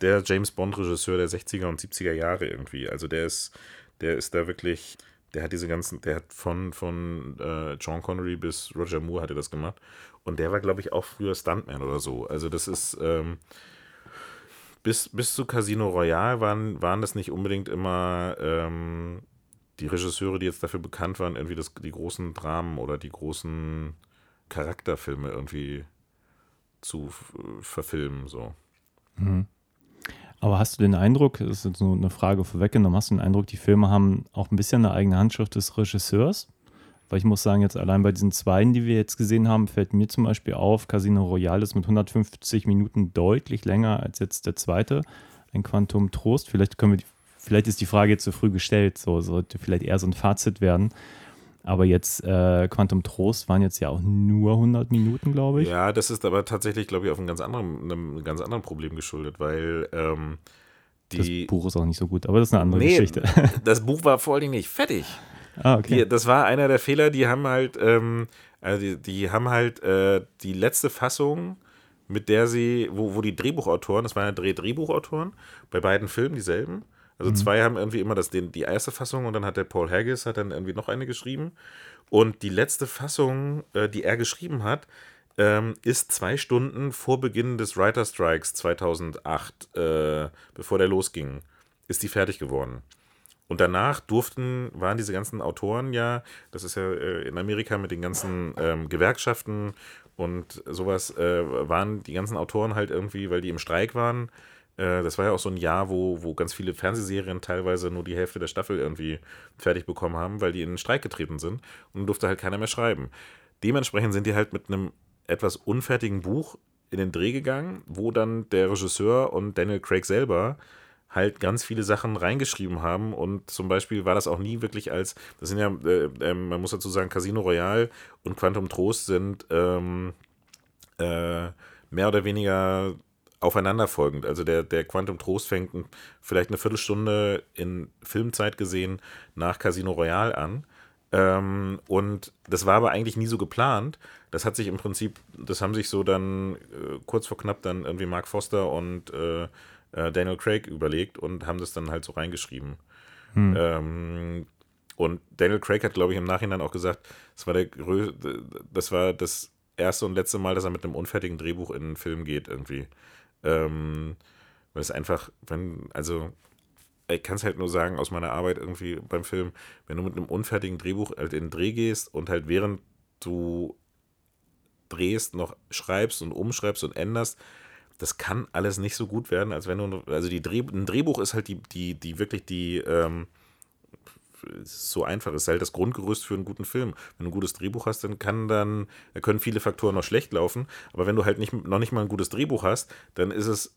der James Bond-Regisseur der 60er und 70er Jahre irgendwie. Also der ist, der ist da wirklich, der hat diese ganzen, der hat von, von äh, Sean Connery bis Roger Moore hat er das gemacht. Und der war, glaube ich, auch früher Stuntman oder so. Also das ist, ähm, bis, bis zu Casino Royale waren, waren das nicht unbedingt immer ähm, die Regisseure, die jetzt dafür bekannt waren, irgendwie das, die großen Dramen oder die großen Charakterfilme irgendwie zu verfilmen. So. Aber hast du den Eindruck, das ist jetzt nur eine Frage vorweggenommen, hast du den Eindruck, die Filme haben auch ein bisschen eine eigene Handschrift des Regisseurs? Weil ich muss sagen, jetzt allein bei diesen zweien, die wir jetzt gesehen haben, fällt mir zum Beispiel auf, Casino Royale ist mit 150 Minuten deutlich länger als jetzt der zweite, ein Quantum Trost. Vielleicht können wir, die, vielleicht ist die Frage jetzt zu früh gestellt, so sollte vielleicht eher so ein Fazit werden. Aber jetzt äh, Quantum Trost waren jetzt ja auch nur 100 Minuten, glaube ich. Ja, das ist aber tatsächlich, glaube ich, auf einem ganz anderen, einem ganz anderen Problem geschuldet, weil ähm, Das die. Buch ist auch nicht so gut, aber das ist eine andere Nee, Geschichte. das Buch war vor allen Dingen nicht fertig. ah, okay. Die, das war einer der Fehler, die haben halt, ähm, also die, die haben halt äh, die letzte Fassung, mit der sie, wo, wo die Drehbuchautoren, das waren ja Dreh Drehbuchautoren, bei beiden Filmen dieselben. Also zwei haben irgendwie immer das, den, die erste Fassung und dann hat der Paul Haggis hat dann irgendwie noch eine geschrieben. Und die letzte Fassung, äh, die er geschrieben hat, ähm, ist zwei Stunden vor Beginn des Writer Strikes 2008, äh, bevor der losging, ist die fertig geworden. Und danach durften, waren diese ganzen Autoren ja, das ist ja äh, in Amerika mit den ganzen ähm, Gewerkschaften und sowas, äh, waren die ganzen Autoren halt irgendwie, weil die im Streik waren. Äh, das war ja auch so ein Jahr, wo, wo ganz viele Fernsehserien teilweise nur die Hälfte der Staffel irgendwie fertig bekommen haben, weil die in den Streik getreten sind. Und durfte halt keiner mehr schreiben. Dementsprechend sind die halt mit einem etwas unfertigen Buch in den Dreh gegangen, wo dann der Regisseur und Daniel Craig selber halt ganz viele Sachen reingeschrieben haben und zum Beispiel war das auch nie wirklich als, das sind ja, äh, äh, man muss dazu sagen, Casino Royale und Quantum Trost sind ähm, äh, mehr oder weniger aufeinanderfolgend. Also der, der Quantum Trost fängt vielleicht eine Viertelstunde in Filmzeit gesehen nach Casino Royale an. Ähm, und das war aber eigentlich nie so geplant. Das hat sich im Prinzip, das haben sich so dann äh, kurz vor knapp dann irgendwie Mark Foster und äh, äh, Daniel Craig überlegt und haben das dann halt so reingeschrieben. Ähm, und Daniel Craig hat, glaube ich, im Nachhinein auch gesagt, das war, der das war das erste und letzte Mal, dass er mit einem unfertigen Drehbuch in einen Film geht, irgendwie. Ähm, weil es einfach, wenn, also ich kann es halt nur sagen aus meiner Arbeit irgendwie beim Film, wenn du mit einem unfertigen Drehbuch halt in den Dreh gehst und halt während du drehst, noch schreibst und umschreibst und änderst, das kann alles nicht so gut werden, als wenn du, also die Dreh, ein Drehbuch ist halt die, die, die wirklich die, ähm, so einfach, es ist halt das Grundgerüst für einen guten Film. Wenn du ein gutes Drehbuch hast, dann kann dann, da können viele Faktoren noch schlecht laufen, aber wenn du halt nicht, noch nicht mal ein gutes Drehbuch hast, dann ist es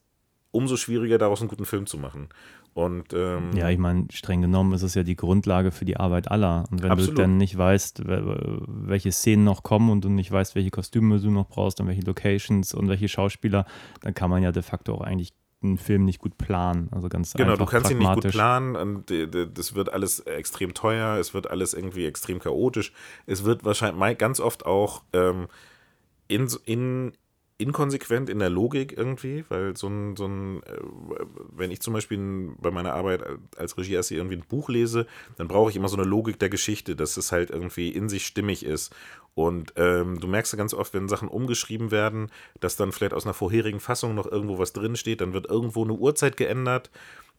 umso schwieriger, daraus einen guten Film zu machen. Und ähm, Ja, ich meine, streng genommen ist es ja die Grundlage für die Arbeit aller. Und wenn Absolut. du dann nicht weißt, we- welche Szenen noch kommen und du nicht weißt, welche Kostüme du noch brauchst und welche Locations und welche Schauspieler, dann kann man ja de facto auch eigentlich einen Film nicht gut planen. Also ganz Genau, einfach du kannst ihn nicht gut planen und äh, das wird alles extrem teuer, es wird alles irgendwie extrem chaotisch. Es wird wahrscheinlich ganz oft auch ähm, in, in, inkonsequent in der Logik irgendwie, weil so ein, so ein äh, wenn ich zum Beispiel bei meiner Arbeit als Regieassistent irgendwie ein Buch lese, dann brauche ich immer so eine Logik der Geschichte, dass es halt irgendwie in sich stimmig ist. Und ähm, du merkst ja ganz oft, wenn Sachen umgeschrieben werden, dass dann vielleicht aus einer vorherigen Fassung noch irgendwo was drinsteht, dann wird irgendwo eine Uhrzeit geändert.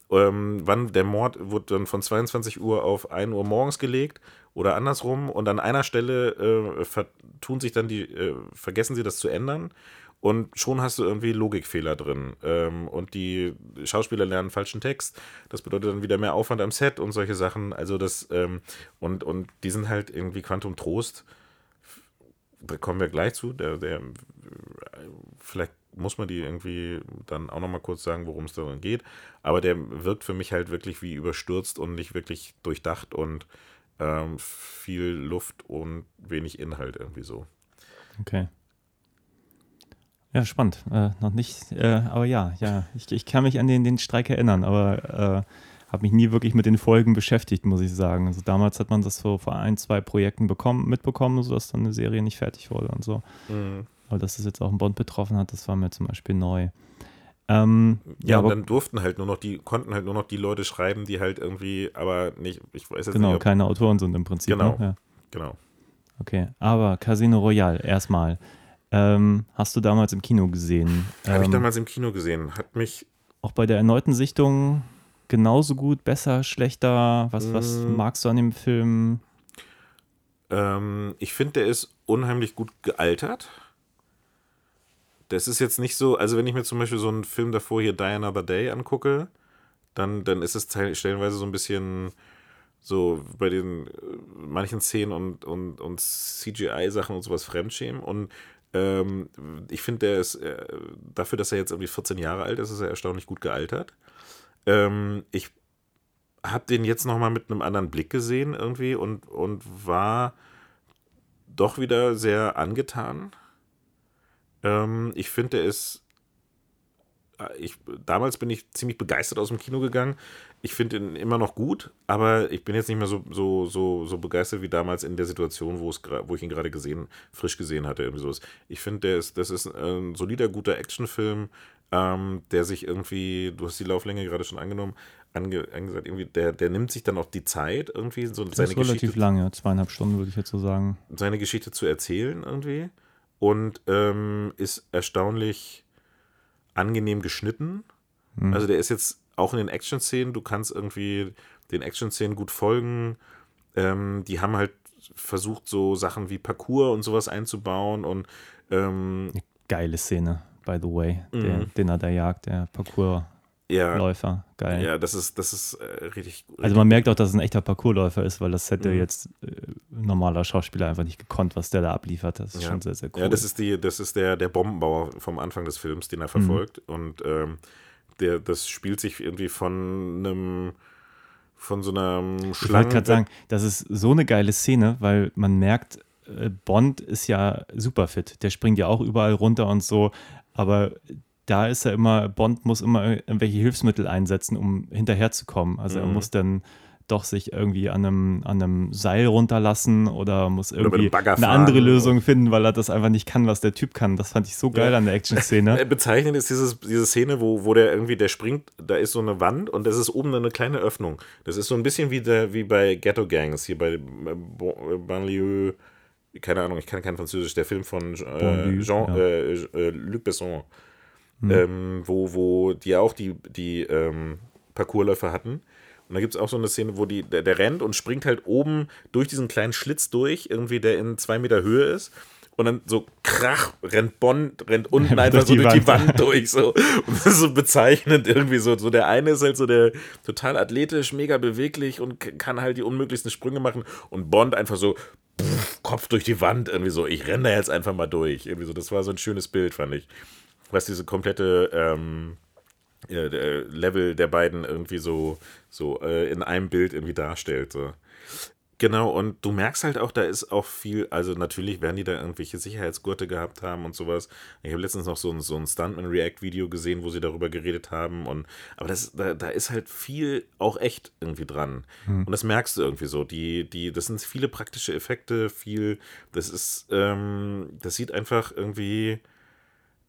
Ähm, wann der Mord wird dann von 22 Uhr auf 1 Uhr morgens gelegt oder andersrum und an einer Stelle äh, vertun sich dann die, äh, vergessen sie das zu ändern und schon hast du irgendwie Logikfehler drin. Ähm, und die Schauspieler lernen falschen Text. Das bedeutet dann wieder mehr Aufwand am Set und solche Sachen. Also das, ähm, und, und die sind halt irgendwie Quantum Trost. Da kommen wir gleich zu. Der, der, vielleicht muss man die irgendwie dann auch nochmal kurz sagen, worum es darin geht. Aber der wirkt für mich halt wirklich wie überstürzt und nicht wirklich durchdacht und ähm, viel Luft und wenig Inhalt irgendwie so. Okay. Ja, spannend. Äh, noch nicht, äh, aber ja, ja, ich, ich kann mich an den, den Streik erinnern, aber äh, habe mich nie wirklich mit den Folgen beschäftigt, muss ich sagen. Also damals hat man das so vor ein, zwei Projekten bekommen, mitbekommen, sodass dann eine Serie nicht fertig wurde und so. Aber dass das jetzt auch einen Bond betroffen hat, das war mir zum Beispiel neu. Ähm, Ja, und aber dann durften halt nur noch die, konnten halt nur noch die Leute schreiben, die halt irgendwie, aber nicht, ich weiß jetzt genau, nicht, ob, keine Autoren sind im Prinzip. Genau. Ne? Ja. genau. Okay, aber Casino Royale, erstmal. Ähm, hast du damals im Kino gesehen? Habe ich Ähm, damals im Kino gesehen. Hat mich, auch bei der erneuten Sichtung genauso gut, besser, schlechter? Was, was Mm. magst du an dem Film? ähm, ich finde, der ist unheimlich gut gealtert. Das ist jetzt nicht so, also wenn ich mir zum Beispiel so einen Film davor hier Die Another Day angucke, dann, dann ist es stellenweise so ein bisschen so bei den äh, manchen Szenen und, und, und CGI-Sachen und sowas Fremdschämen. Und ähm, ich finde, der ist äh, dafür, dass er jetzt irgendwie 14 Jahre alt ist, ist er erstaunlich gut gealtert. Ähm, ich habe den jetzt nochmal mit einem anderen Blick gesehen irgendwie und, und war doch wieder sehr angetan. Ähm, ich finde, der ist. äh, Ich, damals bin ich ziemlich begeistert aus dem Kino gegangen. Ich finde ihn immer noch gut, aber ich bin jetzt nicht mehr so, so, so, so begeistert wie damals in der Situation, wo, es, wo ich ihn gerade gesehen, frisch gesehen hatte. Irgendwie sowas. Ich finde, das ist ein solider, guter Actionfilm, ähm, der sich irgendwie, du hast die Lauflänge gerade schon angenommen, ange, angesagt, irgendwie, der, der nimmt sich dann auch die Zeit, irgendwie so Das seine ist relativ Geschichte lang, ja, zweieinhalb Stunden würde ich jetzt so sagen. seine Geschichte zu erzählen irgendwie und ähm, ist erstaunlich angenehm geschnitten. Also der ist jetzt auch in den Action-Szenen, du kannst irgendwie den Action-Szenen gut folgen. Ähm, die haben halt versucht, so Sachen wie Parcours und sowas einzubauen und ähm, Geile Szene, by the way. Der Mhm. Dinner der Jagd, der Parcoursläufer. ja, Geil. ja, das ist, das ist äh, richtig, Also man merkt auch, dass es ein echter Parcoursläufer ist, weil das hätte Mhm. jetzt äh, normaler Schauspieler einfach nicht gekonnt, was der da abliefert. Das ist Ja. schon sehr, sehr cool. Ja, das ist die, das ist der, der Bombenbauer vom Anfang des Films, den er verfolgt. Und ähm, der, das spielt sich irgendwie von einem von so einer Ich wollte Schlange. gerade sagen, das ist so eine geile Szene, weil man merkt, äh, Bond ist ja super fit. Der springt ja auch überall runter und so, aber da ist er immer, Bond muss immer irgendwelche Hilfsmittel einsetzen, um hinterherzukommen. Also er Mhm. muss dann doch sich irgendwie an einem, an einem Seil runterlassen oder muss irgendwie Bagger eine andere Lösung finden, weil er das einfach nicht kann, was der Typ kann. Das fand ich so geil Ja. an der Action-Szene. Äh, Bezeichnend ist dieses, diese Szene, wo, wo der irgendwie, der springt, da ist so eine Wand und das ist oben eine kleine Öffnung. Das ist so ein bisschen wie, der, wie bei Ghetto Gangs, hier bei äh, äh, Banlieue, keine Ahnung, ich kann kein Französisch, der Film von äh, Jean, ja. äh, äh, Luc Besson, ähm, wo, wo die auch die, die ähm, Parcoursläufer hatten. Und da gibt es auch so eine Szene, wo die, der, der rennt und springt halt oben durch diesen kleinen Schlitz durch, irgendwie der in zwei Meter Höhe ist. Und dann so krach, rennt Bond, rennt unten einfach so durch die Wand. Durch. So. Und das ist so bezeichnend irgendwie so. So der eine ist halt so der total athletisch, mega beweglich und kann halt die unmöglichsten Sprünge machen. Und Bond einfach so pff, Kopf durch die Wand, irgendwie so. Ich renne da jetzt einfach mal durch. Irgendwie so. Das war so ein schönes Bild, fand ich. Was diese komplette ähm, äh, der Level der beiden irgendwie so, so äh, in einem Bild irgendwie darstellt. So. Genau, und du merkst halt auch, da ist auch viel, also natürlich werden die da irgendwelche Sicherheitsgurte gehabt haben und sowas. Ich habe letztens noch so ein, so ein Stuntman-React-Video gesehen, wo sie darüber geredet haben. Und, aber das, da, da ist halt viel auch echt irgendwie dran. Und das merkst du irgendwie so. Die, die, das sind viele praktische Effekte, viel, das ist, ähm, das sieht einfach irgendwie,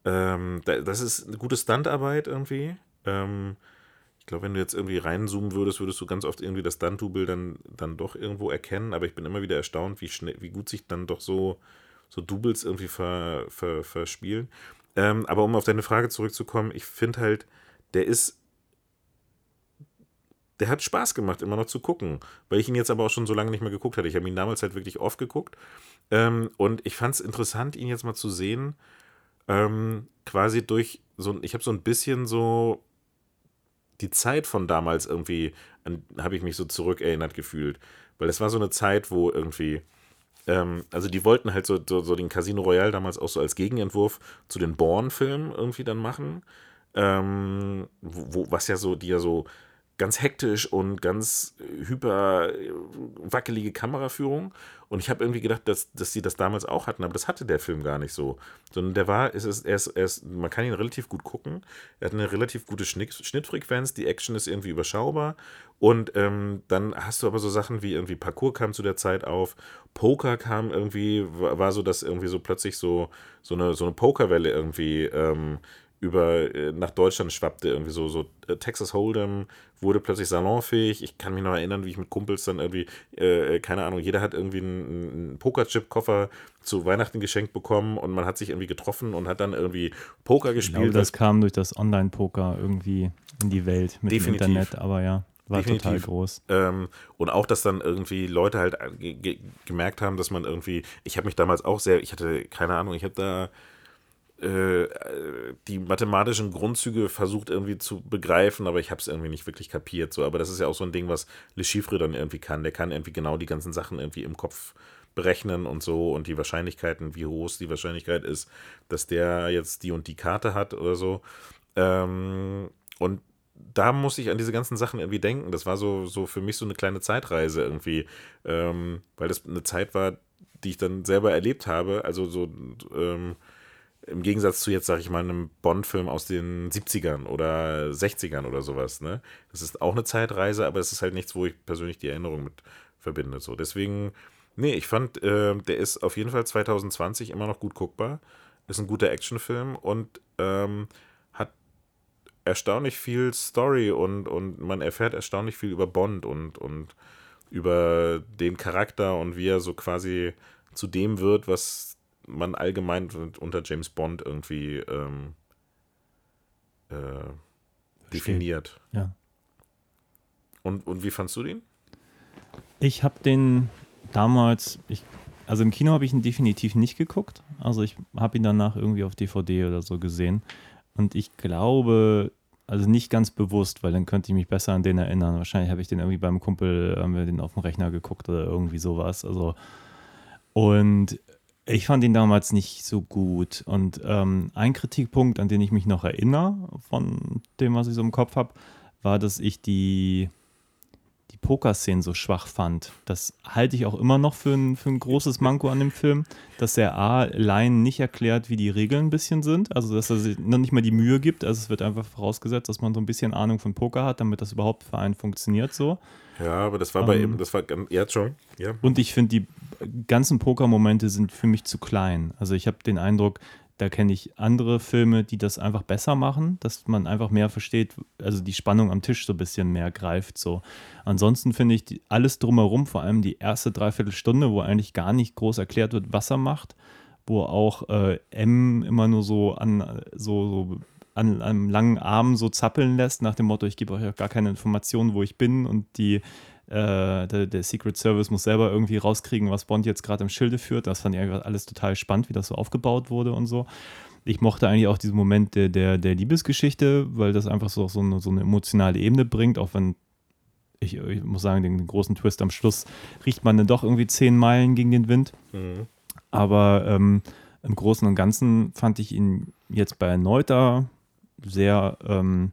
ähm, da- das ist eine gute Stuntarbeit irgendwie. Ähm, ich glaube, wenn du jetzt irgendwie reinzoomen würdest, würdest du ganz oft irgendwie das Stunt-Double dann, dann doch irgendwo erkennen. Aber ich bin immer wieder erstaunt, wie schnell, wie gut sich dann doch so, so Doubles irgendwie ver, ver, verspielen. Ähm, aber um auf deine Frage zurückzukommen, ich finde halt, der ist. Der hat Spaß gemacht, immer noch zu gucken. Weil ich ihn jetzt aber auch schon so lange nicht mehr geguckt hatte. Ich habe ihn damals halt wirklich oft geguckt. Ähm, und ich fand es interessant, ihn jetzt mal zu sehen. Ähm, quasi durch so ein, ich habe so ein bisschen so die Zeit von damals irgendwie, habe ich mich so zurückerinnert gefühlt. Weil es war so eine Zeit, wo irgendwie, ähm, also die wollten halt so, so, so den Casino Royale damals auch so als Gegenentwurf zu den Bourne-Filmen irgendwie dann machen. Ähm, wo- was ja so, die ja so ganz hektisch und ganz äh, hyper äh, wackelige Kameraführung. Und ich habe irgendwie gedacht, dass, dass sie das damals auch hatten, aber das hatte der Film gar nicht so. Sondern der war, es ist, er ist, er ist, man kann ihn relativ gut gucken. Er hat eine relativ gute Schnitt, Schnittfrequenz, die Action ist irgendwie überschaubar. Und ähm, dann hast du aber so Sachen wie irgendwie Parkour kam zu der Zeit auf, Poker kam irgendwie, war, war so, dass irgendwie so plötzlich so, so eine, so eine Pokerwelle irgendwie ähm, über äh, nach Deutschland schwappte, irgendwie so, so äh, Texas Hold'em wurde plötzlich salonfähig. Ich kann mich noch erinnern, wie ich mit Kumpels dann irgendwie, äh, äh, keine Ahnung, jeder hat irgendwie einen, einen Pokerchip-Koffer zu Weihnachten geschenkt bekommen und man hat sich irgendwie getroffen und hat dann irgendwie Poker Ich gespielt. glaube, das kam durch das Online-Poker irgendwie in die Welt mit Definitiv. dem Internet, aber ja, war total Definitiv. groß. Ähm, und auch, dass dann irgendwie Leute halt ge ge gemerkt haben, dass man irgendwie, ich habe mich damals auch sehr, ich hatte keine Ahnung, ich habe da äh, die mathematischen Grundzüge versucht irgendwie zu begreifen, aber ich habe es irgendwie nicht wirklich kapiert. So. Aber das ist ja auch so ein Ding, was Le Chiffre dann irgendwie kann. Der kann irgendwie genau die ganzen Sachen irgendwie im Kopf berechnen und so und die Wahrscheinlichkeiten, wie hoch die Wahrscheinlichkeit ist, dass der jetzt die und die Karte hat oder so. Ähm, und da muss ich an diese ganzen Sachen irgendwie denken. Das war so, so für mich so eine kleine Zeitreise irgendwie, ähm, weil das eine Zeit war, die ich dann selber erlebt habe. Also so ähm, im Gegensatz zu jetzt, sag ich mal, einem Bond-Film aus den 70ern oder 60ern oder sowas. Ne? Das ist auch eine Zeitreise, aber es ist halt nichts, wo ich persönlich die Erinnerung mit verbinde. So. Deswegen, nee, ich fand, äh, der ist auf jeden Fall 2020 immer noch gut guckbar. Ist ein guter Actionfilm und ähm, hat erstaunlich viel Story und, und man erfährt erstaunlich viel über Bond und, und über den Charakter und wie er so quasi zu dem wird, was man allgemein unter James Bond irgendwie ähm, äh, definiert. Ja. Und, und wie fandst du den? Ich habe den damals, ich, also im Kino habe ich ihn definitiv nicht geguckt. Also ich habe ihn danach irgendwie auf DVD oder so gesehen. Und ich glaube, also nicht ganz bewusst, weil dann könnte ich mich besser an den erinnern. Wahrscheinlich habe ich den irgendwie beim Kumpel, haben wir den auf dem Rechner geguckt oder irgendwie sowas. Also und ich fand ihn damals nicht so gut. Und ähm, ein Kritikpunkt, an den ich mich noch erinnere, von dem, was ich so im Kopf habe, war, dass ich die, die Pokerszenen so schwach fand. Das halte ich auch immer noch für ein, für ein großes Manko an dem Film, dass der A. allein nicht erklärt, wie die Regeln ein bisschen sind. Also, dass er sich noch nicht mal die Mühe gibt. Also, es wird einfach vorausgesetzt, dass man so ein bisschen Ahnung von Poker hat, damit das überhaupt für einen funktioniert so. Ja, aber das war bei Ähm, eben, das war ganz- ja schon. Ja. Und ich finde, die ganzen Poker-Momente sind für mich zu klein. Also ich habe den Eindruck, da kenne ich andere Filme, die das einfach besser machen, dass man einfach mehr versteht, also die Spannung am Tisch so ein bisschen mehr greift. So. Ansonsten finde ich die, alles drumherum, vor allem die erste Dreiviertelstunde, wo eigentlich gar nicht groß erklärt wird, was er macht, wo auch äh, M immer nur so an so, so an einem langen Arm so zappeln lässt, nach dem Motto, ich gebe euch auch gar keine Informationen, wo ich bin und die äh, der, der Secret Service muss selber irgendwie rauskriegen, was Bond jetzt gerade im Schilde führt. Das fand ich alles total spannend, wie das so aufgebaut wurde und so. Ich mochte eigentlich auch diesen Moment der, der, der Liebesgeschichte, weil das einfach so, so, eine, so eine emotionale Ebene bringt, auch wenn ich, ich muss sagen, den, großen Twist am Schluss riecht man dann doch irgendwie zehn Meilen gegen den Wind. Mhm. Aber ähm, im Großen und Ganzen fand ich ihn jetzt bei erneuter, sehr, ähm,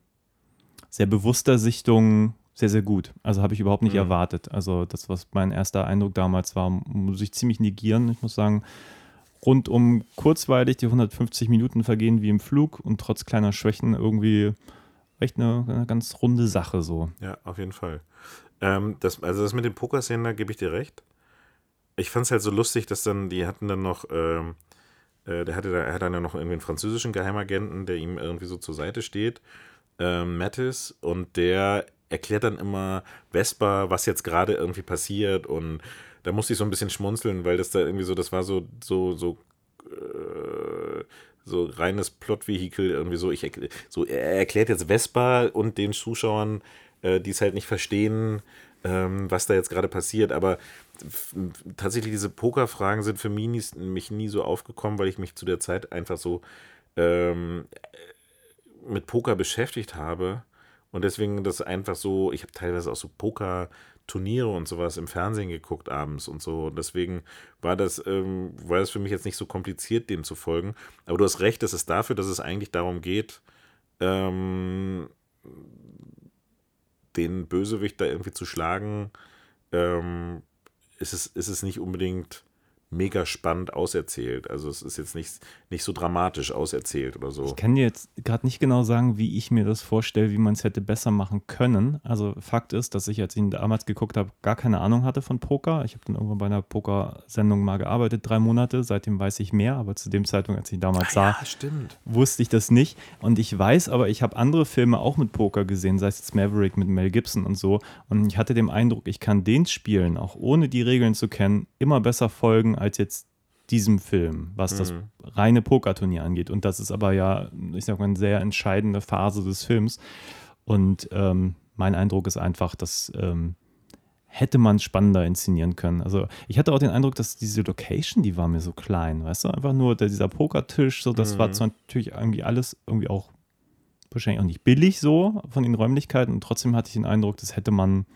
sehr bewusster Sichtung sehr, sehr gut. Also habe ich überhaupt nicht Mhm. erwartet. Also das, was mein erster Eindruck damals war, muss ich ziemlich negieren. Ich muss sagen, rundum kurzweilig, die 150 Minuten vergehen wie im Flug und trotz kleiner Schwächen irgendwie echt eine, eine ganz runde Sache so. Ja, auf jeden Fall. Ähm, das, also das mit den Pokerszenen, da gebe ich dir recht. Ich fand es halt so lustig, dass dann, die hatten dann noch, ähm, äh, der hatte da, er hat dann ja noch irgendwie einen französischen Geheimagenten, der ihm irgendwie so zur Seite steht, ähm, Mattis, und der erklärt dann immer Vespa, was jetzt gerade irgendwie passiert und da musste ich so ein bisschen schmunzeln, weil das da irgendwie so, das war so, so, so, äh, so reines Plotvehikel irgendwie so. Ich, so, er erklärt jetzt Vespa und den Zuschauern, äh, die es halt nicht verstehen, ähm, was da jetzt gerade passiert. Aber tatsächlich diese Pokerfragen sind für mich nie, mich nie so aufgekommen, weil ich mich zu der Zeit einfach so ähm, mit Poker beschäftigt habe und deswegen das einfach so, ich habe teilweise auch so Poker-Turniere und sowas im Fernsehen geguckt abends und so. Und deswegen war das, ähm, war das für mich jetzt nicht so kompliziert, dem zu folgen. Aber du hast recht, das ist dafür, dass es eigentlich darum geht, ähm, den Bösewicht da irgendwie zu schlagen, ähm, ist, es, ist es nicht unbedingt mega spannend auserzählt. Also es ist jetzt nicht, nicht so dramatisch auserzählt oder so. Ich kann dir jetzt gerade nicht genau sagen, wie ich mir das vorstelle, wie man es hätte besser machen können. Also Fakt ist, dass ich, als ich ihn damals geguckt habe, gar keine Ahnung hatte von Poker. Ich habe dann irgendwann bei einer Poker-Sendung mal gearbeitet, drei Monate. Seitdem weiß ich mehr, aber zu dem Zeitpunkt, als ich ihn damals sah, ja, wusste ich das nicht. Und ich weiß aber, ich habe andere Filme auch mit Poker gesehen, sei es jetzt Maverick mit Mel Gibson und so. Und ich hatte den Eindruck, ich kann den Spielen, auch ohne die Regeln zu kennen, immer besser folgen als jetzt diesem Film, was das reine Pokerturnier angeht. Und das ist aber ja, ich sag mal, eine sehr entscheidende Phase des Films. Und ähm, mein Eindruck ist einfach, dass ähm, hätte man spannender inszenieren können. Also ich hatte auch den Eindruck, dass diese Location, die war mir so klein, weißt du, einfach nur der, dieser Pokertisch, so das war zwar natürlich irgendwie alles irgendwie auch wahrscheinlich auch nicht billig so von den Räumlichkeiten und trotzdem hatte ich den Eindruck, das hätte man,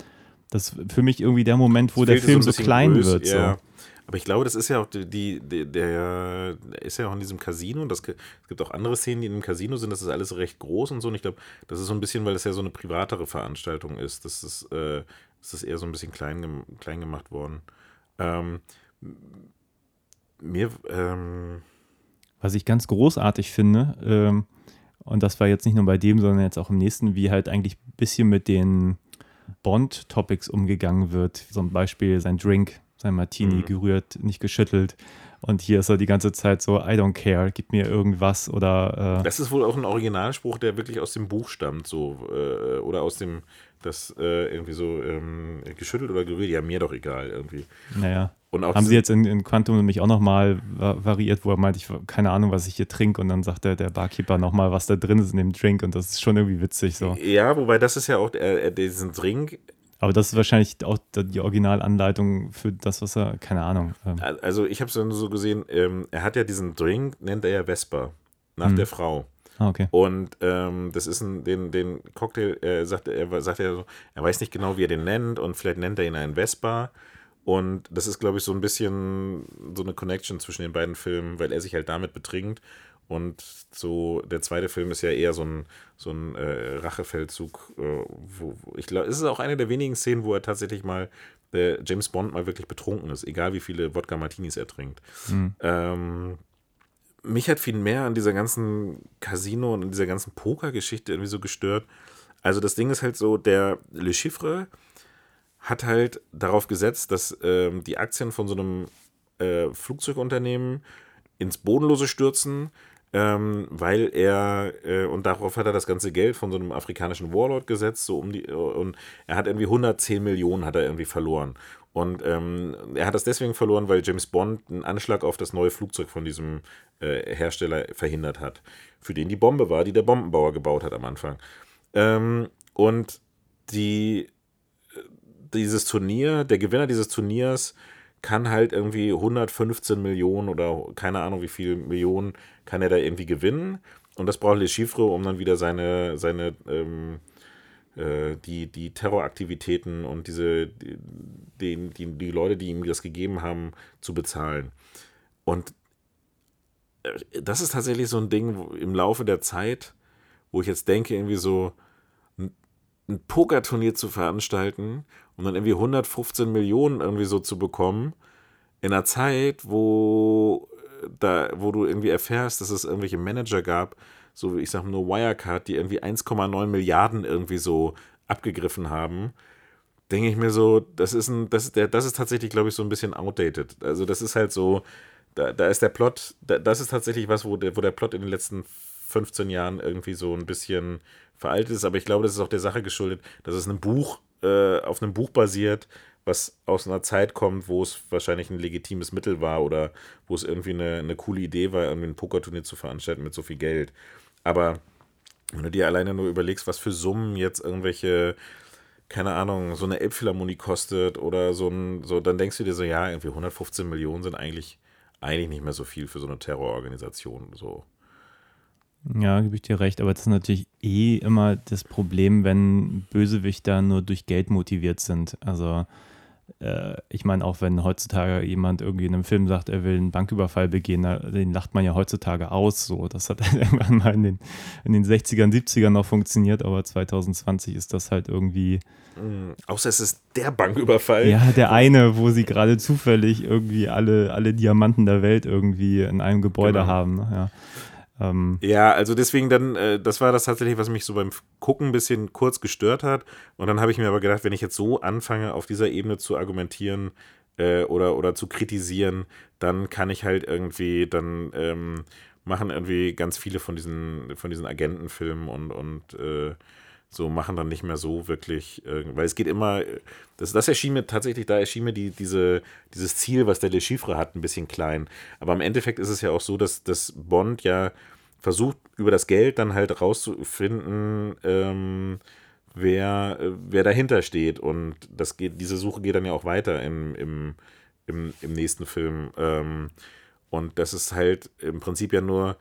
das für mich irgendwie der Moment, wo der Film so, bisschen klein Größe, wird. Ja. So. Aber ich glaube, das ist ja auch die, die, der, ist ja auch in diesem Casino. Das, es gibt auch andere Szenen, die in dem Casino sind. Das ist alles recht groß und so. Und ich glaube, das ist so ein bisschen, weil das ja so eine privatere Veranstaltung ist. Das ist, äh, das ist eher so ein bisschen klein, klein gemacht worden. Ähm, mir, ähm, Was ich ganz großartig finde, ähm, und das war jetzt nicht nur bei dem, sondern jetzt auch im nächsten, wie halt eigentlich ein bisschen mit den Bond-Topics umgegangen wird. Zum Beispiel sein Drink, sein Martini Mhm. gerührt, nicht geschüttelt. Und hier ist er die ganze Zeit so, I don't care, gib mir irgendwas oder äh, das ist wohl auch ein Originalspruch, der wirklich aus dem Buch stammt, so, äh, oder aus dem, das äh, irgendwie so ähm, geschüttelt oder gerührt, ja, mir doch egal, irgendwie. naja. Und auch Haben sie jetzt in, in Quantum nämlich auch nochmal variiert, wo er meint, ich keine Ahnung, was ich hier trinke und dann sagt der, der Barkeeper nochmal, was da drin ist in dem Drink und das ist schon irgendwie witzig so. Ja, wobei das ist ja auch äh, diesen Drink. Aber das ist wahrscheinlich auch die Originalanleitung für das, was er, keine Ahnung. ähm, Also ich habe es dann so gesehen, ähm, er hat ja diesen Drink, nennt er ja Vespa, nach Mhm. der Frau. Ah, okay. Und ähm, das ist ein, den, den Cocktail, äh, sagt, er sagt er so, er weiß nicht genau, wie er den nennt und vielleicht nennt er ihn einen Vespa. Und das ist, glaube ich, so ein bisschen so eine Connection zwischen den beiden Filmen, weil er sich halt damit betrinkt. Und so, der zweite Film ist ja eher so ein, so ein äh, Rachefeldzug, äh, wo, wo ich glaube, es ist auch eine der wenigen Szenen, wo er tatsächlich mal, äh, James Bond mal wirklich betrunken ist, egal wie viele Wodka-Martinis er trinkt. Ähm, mich hat viel mehr an dieser ganzen Casino und an dieser ganzen Poker-Geschichte irgendwie so gestört. Also das Ding ist halt so, der Le Chiffre hat halt darauf gesetzt, dass ähm, die Aktien von so einem äh, Flugzeugunternehmen ins Bodenlose stürzen, ähm, weil er, äh, und darauf hat er das ganze Geld von so einem afrikanischen Warlord gesetzt, so um die, und er hat irgendwie 110 Millionen hat er irgendwie verloren. Und ähm, er hat das deswegen verloren, weil James Bond einen Anschlag auf das neue Flugzeug von diesem äh, Hersteller verhindert hat, für den die Bombe war, die der Bombenbauer gebaut hat am Anfang. Ähm, und die, dieses Turnier, der Gewinner dieses Turniers kann halt irgendwie 115 Millionen oder keine Ahnung wie viel Millionen kann er da irgendwie gewinnen. Und das braucht Le Chiffre, um dann wieder seine, seine ähm, äh, die, die Terroraktivitäten und diese, die, die, die, Leute, die ihm das gegeben haben, zu bezahlen. Und äh, das ist tatsächlich so ein Ding im Laufe der Zeit, wo ich jetzt denke, irgendwie so ein Pokerturnier zu veranstalten und dann irgendwie 115 Millionen irgendwie so zu bekommen, in einer Zeit, wo da, wo du irgendwie erfährst, dass es irgendwelche Manager gab, so ich sag nur Wirecard, die irgendwie 1,9 Milliarden irgendwie so abgegriffen haben, denke ich mir so, das ist ein, das der, das ist tatsächlich, glaube ich, so ein bisschen outdated. Also das ist halt so, da, da ist der Plot, da, das ist tatsächlich was, wo der, wo der Plot in den letzten 15 Jahren irgendwie so ein bisschen veraltet ist, aber ich glaube, das ist auch der Sache geschuldet, dass es ein Buch, äh, auf einem Buch basiert, was aus einer Zeit kommt, wo es wahrscheinlich ein legitimes Mittel war oder wo es irgendwie eine, eine coole Idee war, irgendwie ein Pokerturnier zu veranstalten mit so viel Geld. Aber wenn du dir alleine nur überlegst, was für Summen jetzt irgendwelche, keine Ahnung, so eine Elbphilharmonie kostet oder so ein, so, dann denkst du dir so, ja, irgendwie 115 Millionen sind eigentlich, eigentlich nicht mehr so viel für so eine Terrororganisation. So. Ja, gebe ich dir recht, aber das ist natürlich eh immer das Problem, wenn Bösewichter nur durch Geld motiviert sind. Also äh, ich meine, auch wenn heutzutage jemand irgendwie in einem Film sagt, er will einen Banküberfall begehen, den lacht man ja heutzutage aus. So, das hat irgendwann mal in den, in den 60ern, 70ern noch funktioniert, aber 2020 ist das halt irgendwie. Mhm. Außer es ist der Banküberfall. Ja, der eine, wo sie gerade zufällig irgendwie alle, alle Diamanten der Welt irgendwie in einem Gebäude Genau. haben. Ne? Ja. Ähm, Ja, also deswegen dann, äh, das war das tatsächlich, was mich so beim Gucken ein bisschen kurz gestört hat. Und dann habe ich mir aber gedacht, wenn ich jetzt so anfange, auf dieser Ebene zu argumentieren äh, oder, oder zu kritisieren, dann kann ich halt irgendwie, dann ähm, machen irgendwie ganz viele von diesen, von diesen Agentenfilmen und, und äh, so machen dann nicht mehr so wirklich, äh, weil es geht immer, das, das erschien mir tatsächlich, da erschien mir die, diese, dieses Ziel, was der Le Chiffre hat, ein bisschen klein. Aber im Endeffekt ist es ja auch so, dass, dass Bond ja versucht, über das Geld dann halt rauszufinden, ähm, wer, äh, wer dahinter steht. Und das geht, diese Suche geht dann ja auch weiter im, im, im, im nächsten Film. Ähm, und das ist halt im Prinzip ja nur.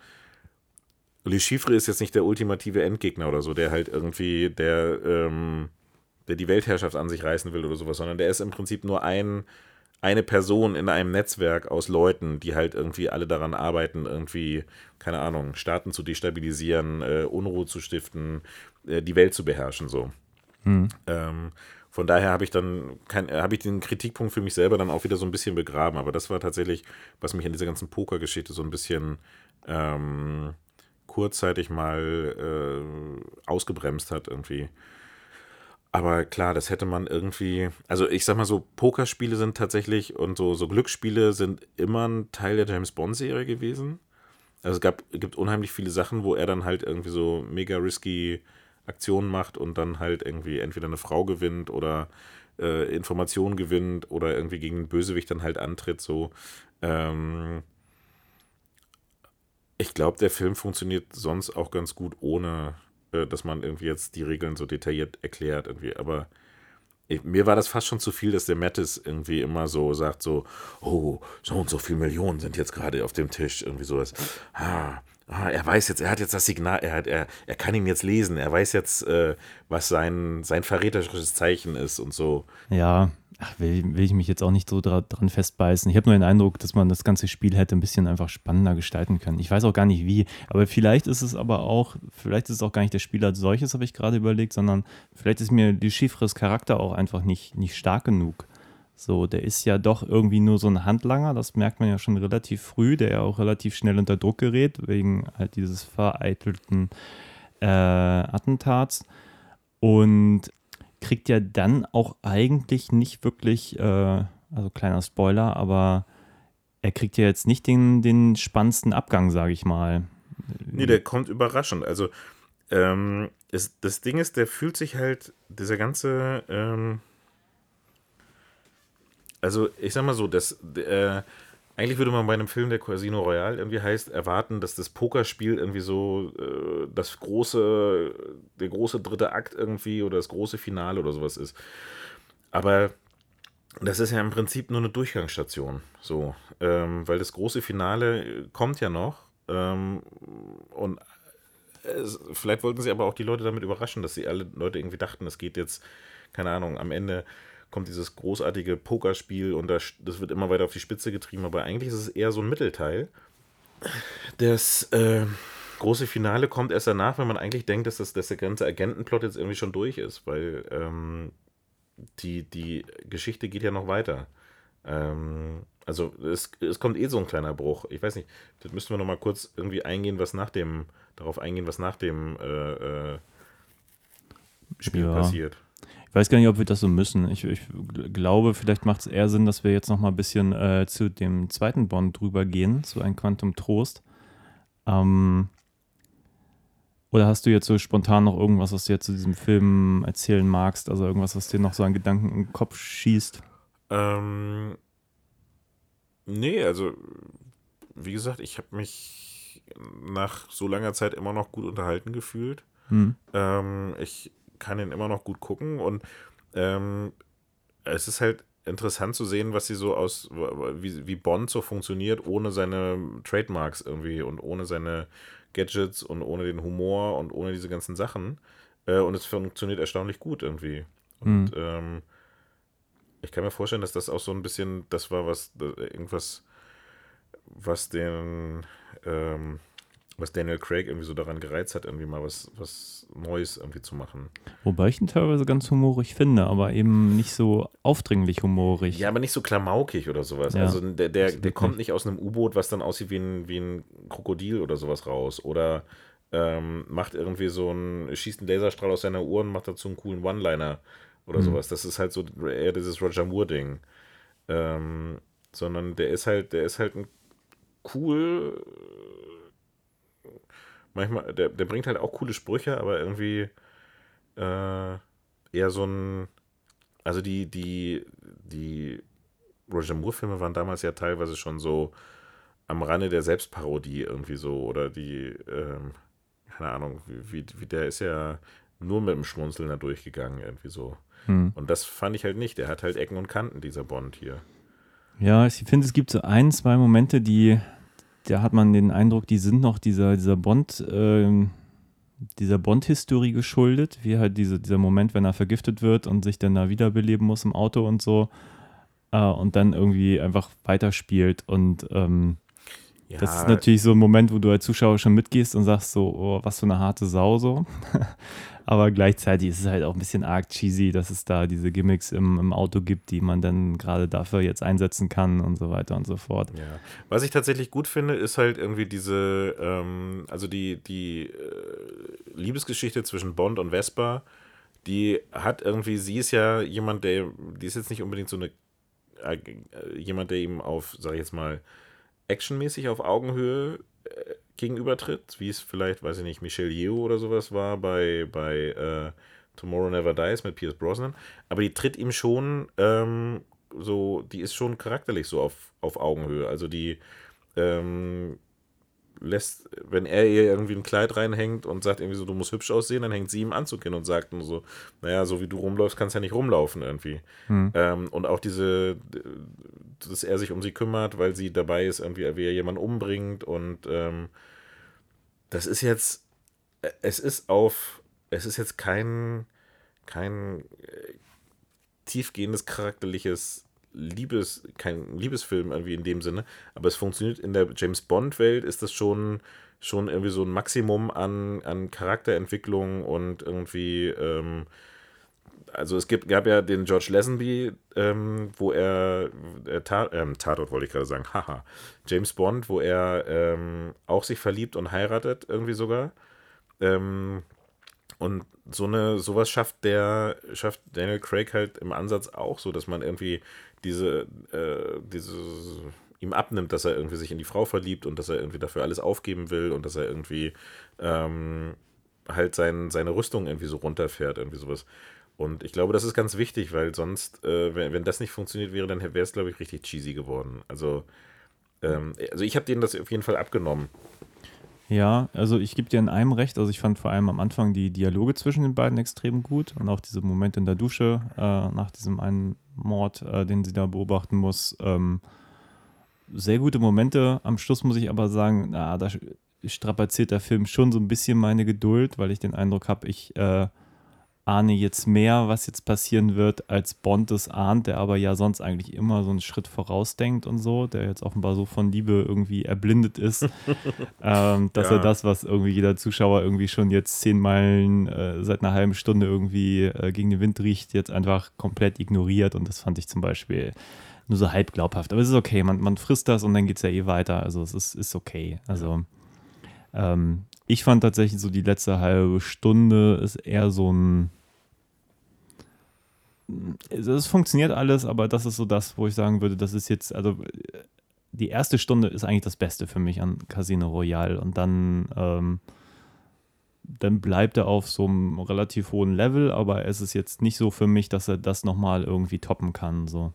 Le Chiffre ist jetzt nicht der ultimative Endgegner oder so, der halt irgendwie, der, ähm, der die Weltherrschaft an sich reißen will oder sowas, sondern der ist im Prinzip nur ein, eine Person in einem Netzwerk aus Leuten, die halt irgendwie alle daran arbeiten, irgendwie, keine Ahnung, Staaten zu destabilisieren, äh, Unruhe zu stiften, äh, die Welt zu beherrschen, so. Ähm, von daher habe ich dann kein, äh, habe ich den Kritikpunkt für mich selber dann auch wieder so ein bisschen begraben. Aber das war tatsächlich, was mich an dieser ganzen Pokergeschichte so ein bisschen ähm, kurzzeitig mal äh, ausgebremst hat irgendwie. Aber klar, das hätte man irgendwie, also ich sag mal so, Pokerspiele sind tatsächlich und so, so Glücksspiele sind immer ein Teil der James Bond-Serie gewesen. Also es gab, gibt unheimlich viele Sachen, wo er dann halt irgendwie so mega risky Aktionen macht und dann halt irgendwie entweder eine Frau gewinnt oder äh, Informationen gewinnt oder irgendwie gegen einen Bösewicht dann halt antritt. So. Ähm, ich glaube, der Film funktioniert sonst auch ganz gut, ohne äh, dass man irgendwie jetzt die Regeln so detailliert erklärt. Irgendwie. Aber ich, mir war das fast schon zu viel, dass der Mattis irgendwie immer so sagt: so, oh, so und so viele Millionen sind jetzt gerade auf dem Tisch. Irgendwie sowas. Ah, ah, er weiß jetzt, er hat jetzt das Signal, er, hat, er, er kann ihn jetzt lesen, er weiß jetzt, äh, was sein, sein verräterisches Zeichen ist und so. Ja, Ach, will, will ich mich jetzt auch nicht so dra dran festbeißen. Ich habe nur den Eindruck, dass man das ganze Spiel hätte ein bisschen einfach spannender gestalten können. Ich weiß auch gar nicht wie, aber vielleicht ist es aber auch, vielleicht ist es auch gar nicht der Spiel als solches, habe ich gerade überlegt, sondern vielleicht ist mir die Chiffres Charakter auch einfach nicht, nicht stark genug. So, der ist ja doch irgendwie nur so ein Handlanger, das merkt man ja schon relativ früh, der ja auch relativ schnell unter Druck gerät, wegen halt dieses vereitelten äh, Attentats. Und kriegt ja dann auch eigentlich nicht wirklich, äh, also kleiner Spoiler, aber er kriegt ja jetzt nicht den, den spannendsten Abgang, sage ich mal. Nee, der kommt überraschend. Also, ähm, es, das Ding ist, der fühlt sich halt, dieser ganze, ähm, also ich sag mal so, das, äh, eigentlich würde man bei einem Film, der Casino Royale irgendwie heißt, erwarten, dass das Pokerspiel irgendwie so äh, das große, der große dritte Akt irgendwie oder das große Finale oder sowas ist. Aber das ist ja im Prinzip nur eine Durchgangsstation. So, ähm, weil das große Finale kommt ja noch. Ähm, und es, vielleicht wollten sie aber auch die Leute damit überraschen, dass sie alle Leute irgendwie dachten, es geht jetzt, keine Ahnung, am Ende kommt dieses großartige Pokerspiel und das, das wird immer weiter auf die Spitze getrieben, aber eigentlich ist es eher so ein Mittelteil. Das äh, große Finale kommt erst danach, wenn man eigentlich denkt, dass, das, dass der ganze Agentenplot jetzt irgendwie schon durch ist, weil ähm, die, die Geschichte geht ja noch weiter. Ähm, also es, es kommt eh so ein kleiner Bruch. Ich weiß nicht, das müssen wir nochmal kurz irgendwie eingehen, was nach dem, darauf eingehen, was nach dem äh, äh, Spiel Ja. passiert. Ich weiß gar nicht, ob wir das so müssen. Ich, ich glaube, vielleicht macht es eher Sinn, dass wir jetzt noch mal ein bisschen äh, zu dem zweiten Bond drüber gehen, zu einem Quantum Trost. Ähm, oder hast du jetzt so spontan noch irgendwas, was du jetzt zu diesem Film erzählen magst? Also irgendwas, was dir noch so an Gedanken im Kopf schießt? Ähm, nee, also wie gesagt, ich habe mich nach so langer Zeit immer noch gut unterhalten gefühlt. Hm. Ähm, ich kann ihn immer noch gut gucken und ähm, es ist halt interessant zu sehen, was sie so aus, wie, wie Bond so funktioniert, ohne seine Trademarks irgendwie und ohne seine Gadgets und ohne den Humor und ohne diese ganzen Sachen. Äh, und es funktioniert erstaunlich gut irgendwie. Und ähm, ich kann mir vorstellen, dass das auch so ein bisschen das war, was äh, irgendwas, was den, ähm, was Daniel Craig irgendwie so daran gereizt hat, irgendwie mal was, was Neues irgendwie zu machen. Wobei ich ihn teilweise ganz humorig finde, aber eben nicht so aufdringlich humorig. Ja, aber nicht so klamaukig oder sowas. Ja, also der, der, der kommt nicht. aus einem U-Boot, was dann aussieht wie ein, wie ein Krokodil oder sowas raus. Oder ähm, macht irgendwie so ein, schießt einen Laserstrahl aus seiner Uhr und macht dazu einen coolen One-Liner oder Mhm. sowas. Das ist halt so eher dieses Roger Moore-Ding. Ähm, sondern der ist halt, der ist halt ein cool. Manchmal, der, der bringt halt auch coole Sprüche, aber irgendwie äh, eher so ein. Also die, die, die Roger Moore-Filme waren damals ja teilweise schon so am Rande der Selbstparodie irgendwie so. Oder die, ähm, keine Ahnung, wie, wie, der ist ja nur mit dem Schmunzeln da durchgegangen, irgendwie so. Hm. Und das fand ich halt nicht. Der hat halt Ecken und Kanten, dieser Bond hier. Ja, ich finde, es gibt so ein, zwei Momente, die, da hat man den Eindruck, die sind noch dieser, dieser Bond, ähm, dieser Bond-Historie geschuldet, wie halt diese, dieser Moment, wenn er vergiftet wird und sich dann da wiederbeleben muss im Auto und so äh, und dann irgendwie einfach weiterspielt und ähm, Ja, das ist natürlich so ein Moment, wo du als Zuschauer schon mitgehst und sagst so, oh, was für eine harte Sau so. Aber gleichzeitig ist es halt auch ein bisschen arg cheesy, dass es da diese Gimmicks im, im Auto gibt, die man dann gerade dafür jetzt einsetzen kann und so weiter und so fort. Ja. Was ich tatsächlich gut finde, ist halt irgendwie diese, ähm, also die, die äh, Liebesgeschichte zwischen Bond und Vespa, die hat irgendwie, sie ist ja jemand, der, die ist jetzt nicht unbedingt so eine, äh, jemand, der ihm auf, sag ich jetzt mal, actionmäßig auf Augenhöhe äh, gegenübertritt, wie es vielleicht, weiß ich nicht, Michelle Yeoh oder sowas war bei, bei äh, Tomorrow Never Dies mit Pierce Brosnan, aber die tritt ihm schon ähm, so, die ist schon charakterlich so auf, auf Augenhöhe. Also die ähm, lässt, wenn er ihr irgendwie ein Kleid reinhängt und sagt irgendwie so, du musst hübsch aussehen, dann hängt sie ihm Anzug hin und sagt nur so, naja, so wie du rumläufst, kannst du ja nicht rumlaufen irgendwie. Ähm, und auch diese, dass er sich um sie kümmert, weil sie dabei ist, irgendwie, wie er jemanden umbringt und ähm, das ist jetzt, es ist auf, es ist jetzt kein, kein tiefgehendes charakterliches Liebes, kein Liebesfilm irgendwie in dem Sinne, aber es funktioniert in der James Bond-Welt, ist das schon, schon irgendwie so ein Maximum an, an Charakterentwicklung und irgendwie, ähm, also es gibt, gab ja den George Lazenby, ähm, wo er, äh, Ta ähm, Tatort wollte ich gerade sagen, haha, James Bond, wo er ähm, auch sich verliebt und heiratet, irgendwie sogar. Ähm, und so eine, sowas schafft der, schafft Daniel Craig halt im Ansatz auch so, dass man irgendwie diese, äh, diese ihm abnimmt, dass er irgendwie sich in die Frau verliebt und dass er irgendwie dafür alles aufgeben will und dass er irgendwie ähm, halt sein, seine Rüstung irgendwie so runterfährt, irgendwie sowas. Und ich glaube, das ist ganz wichtig, weil sonst, äh, wenn, wenn das nicht funktioniert wäre, dann wäre es, glaube ich, richtig cheesy geworden. Also, ähm, also ich habe denen das auf jeden Fall abgenommen. Ja, also ich gebe dir in einem recht. Also ich fand vor allem am Anfang die Dialoge zwischen den beiden extrem gut und auch diese Momente in der Dusche äh, nach diesem einen Mord, äh, den sie da beobachten muss. Ähm, sehr gute Momente. Am Schluss muss ich aber sagen, na, da strapaziert der Film schon so ein bisschen meine Geduld, weil ich den Eindruck habe, ich äh, ahne jetzt mehr, was jetzt passieren wird, als Bond es ahnt, der aber ja sonst eigentlich immer so einen Schritt vorausdenkt und so, der jetzt offenbar so von Liebe irgendwie erblindet ist, ähm, dass ja. er das, was irgendwie jeder Zuschauer irgendwie schon jetzt zehn Meilen äh, seit einer halben Stunde irgendwie äh, gegen den Wind riecht, jetzt einfach komplett ignoriert und das fand ich zum Beispiel nur so halb glaubhaft. Aber es ist okay, man, man frisst das und dann geht es ja eh weiter, also es ist, ist okay. Also ähm, ich fand tatsächlich so die letzte halbe Stunde ist eher so ein. Es funktioniert alles, aber das ist so das, wo ich sagen würde, das ist jetzt, also die erste Stunde ist eigentlich das Beste für mich an Casino Royale und dann, ähm, dann bleibt er auf so einem relativ hohen Level, aber es ist jetzt nicht so für mich, dass er das nochmal irgendwie toppen kann. So.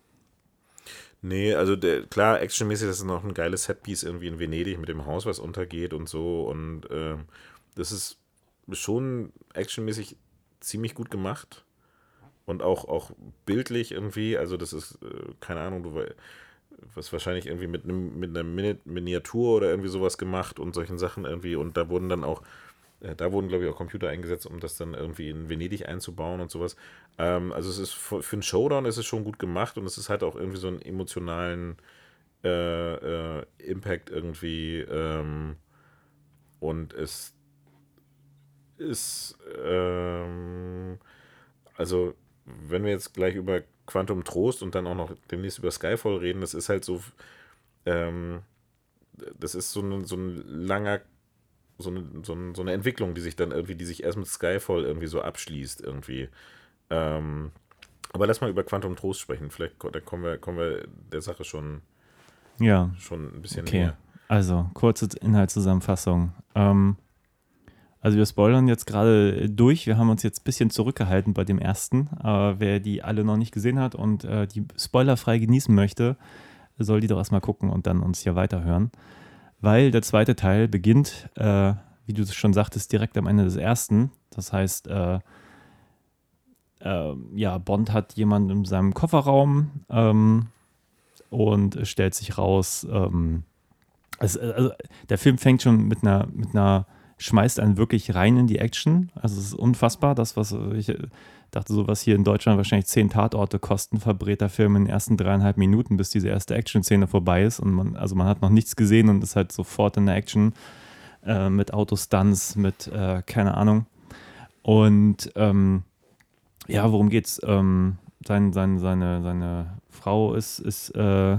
Nee, also der, klar, actionmäßig, das ist noch ein geiles Setpiece irgendwie in Venedig mit dem Haus, was untergeht und so. Und ähm, das ist schon actionmäßig ziemlich gut gemacht. Und auch, auch bildlich irgendwie, also das ist, äh, keine Ahnung, du was wahrscheinlich irgendwie mit einem mit einer Miniatur oder irgendwie sowas gemacht und solchen Sachen irgendwie. Und da wurden dann auch äh, da wurden, glaube ich, auch Computer eingesetzt, um das dann irgendwie in Venedig einzubauen und sowas. Ähm, also es ist für, für einen Showdown ist es schon gut gemacht und es ist halt auch irgendwie so einen emotionalen äh, äh, Impact irgendwie. Ähm, und es ist, ähm, also wenn wir jetzt gleich über Quantum Trost und dann auch noch demnächst über Skyfall reden, das ist halt so, ähm, das ist so ein, so ein langer so eine, so, eine, so eine Entwicklung, die sich dann irgendwie, die sich erst mit Skyfall irgendwie so abschließt, irgendwie. Ähm, aber lass mal über Quantum Trost sprechen. Vielleicht da kommen wir, kommen wir der Sache schon, ja. schon ein bisschen okay. näher. Also, kurze Inhaltszusammenfassung. Ähm, also wir spoilern jetzt gerade durch. Wir haben uns jetzt ein bisschen zurückgehalten bei dem ersten. Aber wer die alle noch nicht gesehen hat und äh, die spoilerfrei genießen möchte, soll die doch erstmal gucken und dann uns hier weiterhören weil der zweite Teil beginnt, äh, wie du schon sagtest, direkt am Ende des ersten. Das heißt, äh, äh, ja, Bond hat jemanden in seinem Kofferraum ähm, und stellt sich raus, ähm, es, also der Film fängt schon mit einer, mit einer, schmeißt einen wirklich rein in die Action. Also es ist unfassbar, das, was ich dachte, so was hier in Deutschland wahrscheinlich zehn Tatorte kosten, verbrät der Film in den ersten dreieinhalb Minuten, bis diese erste Action-Szene vorbei ist. Und man, also man hat noch nichts gesehen und ist halt sofort in der Action äh, mit Autostunts, mit äh, keine Ahnung. Und ähm, ja, worum geht's? Ähm, sein, sein, seine, seine Frau ist, ist äh,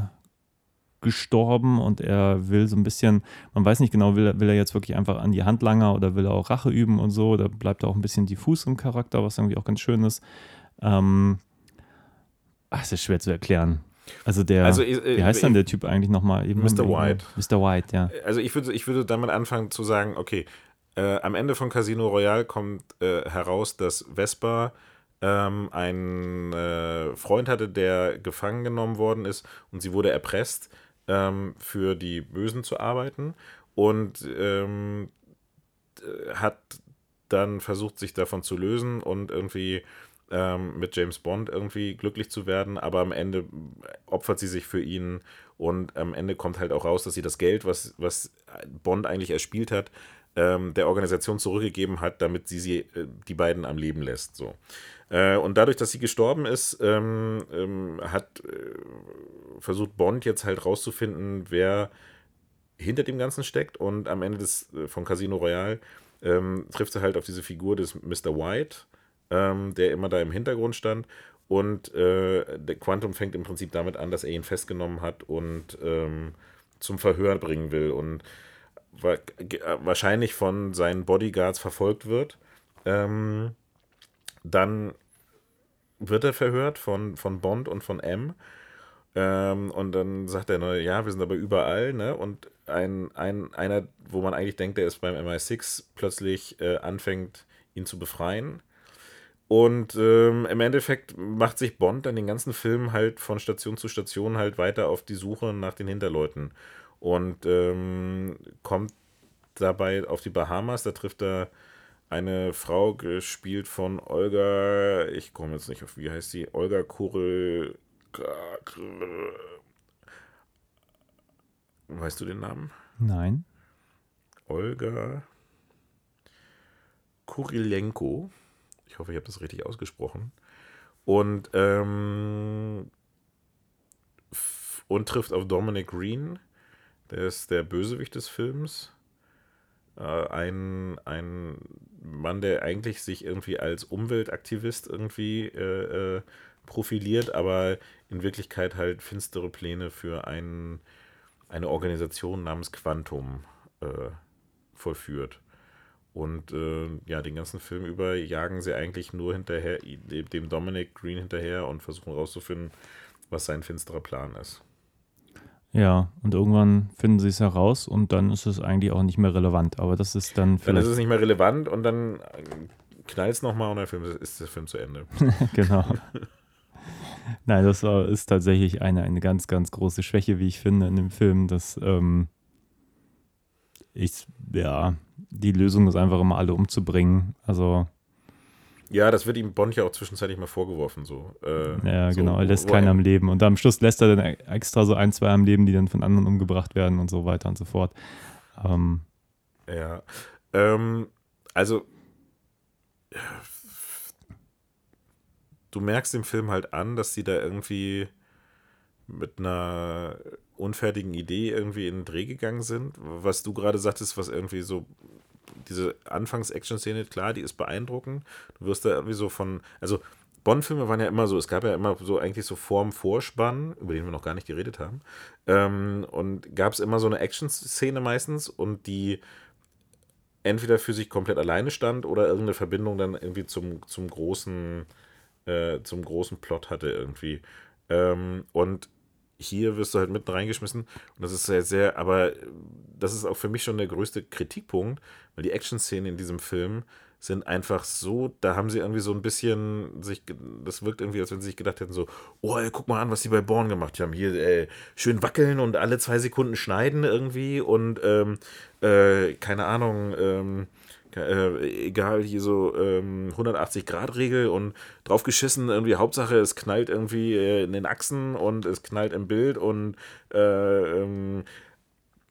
gestorben und er will so ein bisschen, man weiß nicht genau, will, will er jetzt wirklich einfach an die Handlanger oder will er auch Rache üben und so, da bleibt er auch ein bisschen diffus im Charakter, was irgendwie auch ganz schön ist. Ähm, ach, es ist schwer zu erklären. Also der, also, äh, wie heißt ich, dann der Typ eigentlich nochmal? Mr. White. Mr. White, ja. Also ich würde, ich würde damit anfangen zu sagen, okay, äh, am Ende von Casino Royale kommt äh, heraus, dass Vespa ähm, einen äh, Freund hatte, der gefangen genommen worden ist und sie wurde erpresst ähm, für die Bösen zu arbeiten und ähm, hat dann versucht, sich davon zu lösen und irgendwie ähm, mit James Bond irgendwie glücklich zu werden, aber am Ende opfert sie sich für ihn und am Ende kommt halt auch raus, dass sie das Geld, was, was Bond eigentlich erspielt hat, ähm, der Organisation zurückgegeben hat, damit sie, sie äh, die beiden am Leben lässt. So. Äh, und dadurch, dass sie gestorben ist, ähm, ähm, hat äh, versucht Bond jetzt halt rauszufinden, wer hinter dem Ganzen steckt. Und am Ende des, äh, von Casino Royale ähm, trifft er halt auf diese Figur des Mr. White, ähm, der immer da im Hintergrund stand. Und äh, der Quantum fängt im Prinzip damit an, dass er ihn festgenommen hat und ähm, zum Verhör bringen will und wahrscheinlich von seinen Bodyguards verfolgt wird. Ähm, dann wird er verhört von, von Bond und von M. Ähm, und dann sagt er, ja, wir sind aber überall, ne? Und ein, ein, einer, wo man eigentlich denkt, der ist beim MI6, plötzlich äh, anfängt, ihn zu befreien. Und ähm, im Endeffekt macht sich Bond dann den ganzen Film halt von Station zu Station halt weiter auf die Suche nach den Hinterleuten. Und ähm, kommt dabei auf die Bahamas, da trifft er eine Frau, gespielt von Olga, ich komme jetzt nicht auf, wie heißt sie? Olga Kurel. Weißt du den Namen? Nein. Olga Kurilenko. Ich hoffe, ich habe das richtig ausgesprochen. Und, ähm, und trifft auf Dominic Green. Der ist der Bösewicht des Films. Äh, ein, ein Mann, der eigentlich sich irgendwie als Umweltaktivist irgendwie äh, äh, profiliert, aber in Wirklichkeit halt finstere Pläne für einen eine Organisation namens Quantum äh, vollführt. Und äh, ja, den ganzen Film über jagen sie eigentlich nur hinterher, dem Dominic Green hinterher und versuchen herauszufinden, was sein finsterer Plan ist. Ja, und irgendwann finden sie es heraus und dann ist es eigentlich auch nicht mehr relevant. Aber das ist dann vielleicht. Dann ist es nicht mehr relevant und dann knallt es nochmal und der Film ist der Film zu Ende. genau. Nein, das ist tatsächlich eine, eine ganz, ganz große Schwäche, wie ich finde, in dem Film, dass ähm, ich, ja, die Lösung ist einfach immer alle umzubringen. Also. Ja, das wird ihm Bond ja auch zwischenzeitlich mal vorgeworfen, so. Äh, ja, so, genau, er lässt keinen am Leben. Und am Schluss lässt er dann extra so ein, zwei am Leben, die dann von anderen umgebracht werden und so weiter und so fort. Ähm, ja. Ähm, also, du merkst im Film halt an, dass sie da irgendwie mit einer unfertigen Idee irgendwie in den Dreh gegangen sind. Was du gerade sagtest, was irgendwie so diese Anfangs-Action-Szene, klar, die ist beeindruckend. Du wirst da irgendwie so von, also Bond-Filme waren ja immer so, es gab ja immer so eigentlich so Form Vorspann, über den wir noch gar nicht geredet haben. Ähm, und gab es immer so eine Action-Szene meistens und die entweder für sich komplett alleine stand oder irgendeine Verbindung dann irgendwie zum, zum großen äh, zum großen Plot hatte irgendwie. Ähm, und hier wirst du halt mitten reingeschmissen und das ist sehr, sehr, aber das ist auch für mich schon der größte Kritikpunkt, weil die Action-Szenen in diesem Film sind einfach so, da haben sie irgendwie so ein bisschen sich, das wirkt irgendwie, als wenn sie sich gedacht hätten, so, oh, ey, guck mal an, was die bei Born gemacht haben. Hier ey, schön wackeln und alle zwei Sekunden schneiden irgendwie und ähm, äh, keine Ahnung, ähm, äh, egal, hier so ähm, 180-Grad-Regel und draufgeschissen, irgendwie Hauptsache, es knallt irgendwie äh, in den Achsen und es knallt im Bild und äh, ähm,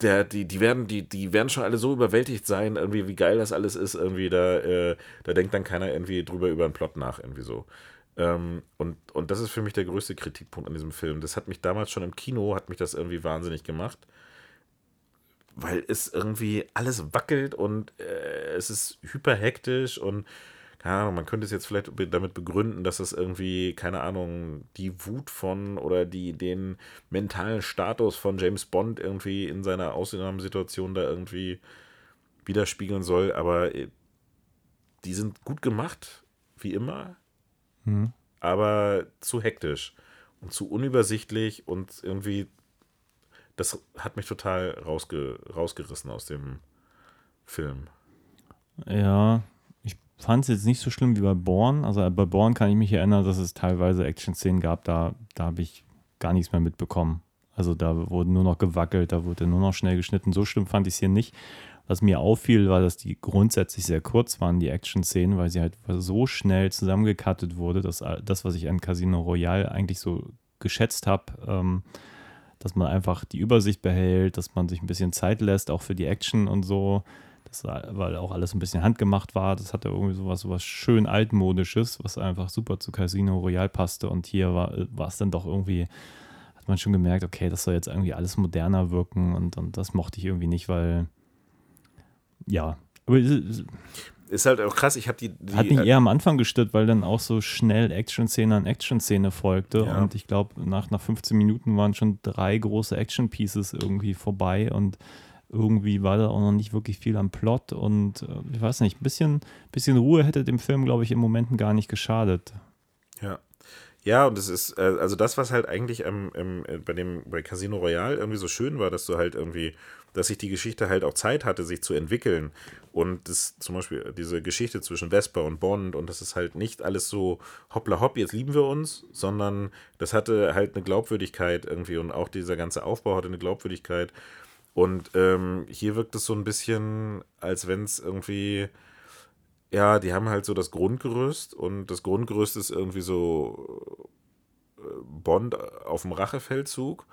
der, die, die, werden, die, die werden schon alle so überwältigt sein, irgendwie, wie geil das alles ist, irgendwie, da, äh, da denkt dann keiner irgendwie drüber über einen Plot nach, irgendwie so. Ähm, und, und das ist für mich der größte Kritikpunkt an diesem Film. Das hat mich damals schon im Kino, hat mich das irgendwie wahnsinnig gemacht weil es irgendwie alles wackelt und äh, es ist hyperhektisch und keine Ahnung, man könnte es jetzt vielleicht damit begründen, dass es irgendwie, keine Ahnung, die Wut von oder die, den mentalen Status von James Bond irgendwie in seiner Ausnahmesituation da irgendwie widerspiegeln soll, aber äh, die sind gut gemacht, wie immer, mhm. aber zu hektisch und zu unübersichtlich und irgendwie das hat mich total rausge rausgerissen aus dem Film. Ja, ich fand es jetzt nicht so schlimm wie bei Born. Also bei Born kann ich mich erinnern, dass es teilweise Action-Szenen gab, da, da habe ich gar nichts mehr mitbekommen. Also da wurde nur noch gewackelt, da wurde nur noch schnell geschnitten. So schlimm fand ich es hier nicht. Was mir auffiel, war, dass die grundsätzlich sehr kurz waren, die Action-Szenen, weil sie halt so schnell zusammengekattet wurde, dass das, was ich an Casino Royale eigentlich so geschätzt habe, ähm, dass man einfach die Übersicht behält, dass man sich ein bisschen Zeit lässt, auch für die Action und so. Das weil auch alles ein bisschen handgemacht war. Das hatte irgendwie sowas, sowas schön altmodisches, was einfach super zu Casino Royale passte. Und hier war, es dann doch irgendwie, hat man schon gemerkt, okay, das soll jetzt irgendwie alles moderner wirken. Und, und das mochte ich irgendwie nicht, weil, ja. Aber Ist halt auch krass, ich habe die, die. hat mich äh, eher am Anfang gestört, weil dann auch so schnell Action-Szene an Action-Szene folgte. Ja. Und ich glaube, nach, nach 15 Minuten waren schon drei große Action-Pieces irgendwie vorbei und irgendwie war da auch noch nicht wirklich viel am Plot. Und äh, ich weiß nicht, ein bisschen, bisschen Ruhe hätte dem Film, glaube ich, im Momenten gar nicht geschadet. Ja. Ja, und es ist, äh, also das, was halt eigentlich ähm, ähm, äh, bei dem, bei Casino Royale irgendwie so schön war, dass du halt irgendwie, dass sich die Geschichte halt auch Zeit hatte, sich zu entwickeln. Und das zum Beispiel diese Geschichte zwischen Vesper und Bond und das ist halt nicht alles so hoppla hopp, jetzt lieben wir uns, sondern das hatte halt eine Glaubwürdigkeit irgendwie und auch dieser ganze Aufbau hatte eine Glaubwürdigkeit. Und ähm, hier wirkt es so ein bisschen, als wenn es irgendwie, ja, die haben halt so das Grundgerüst und das Grundgerüst ist irgendwie so äh, Bond auf dem Rachefeldzug.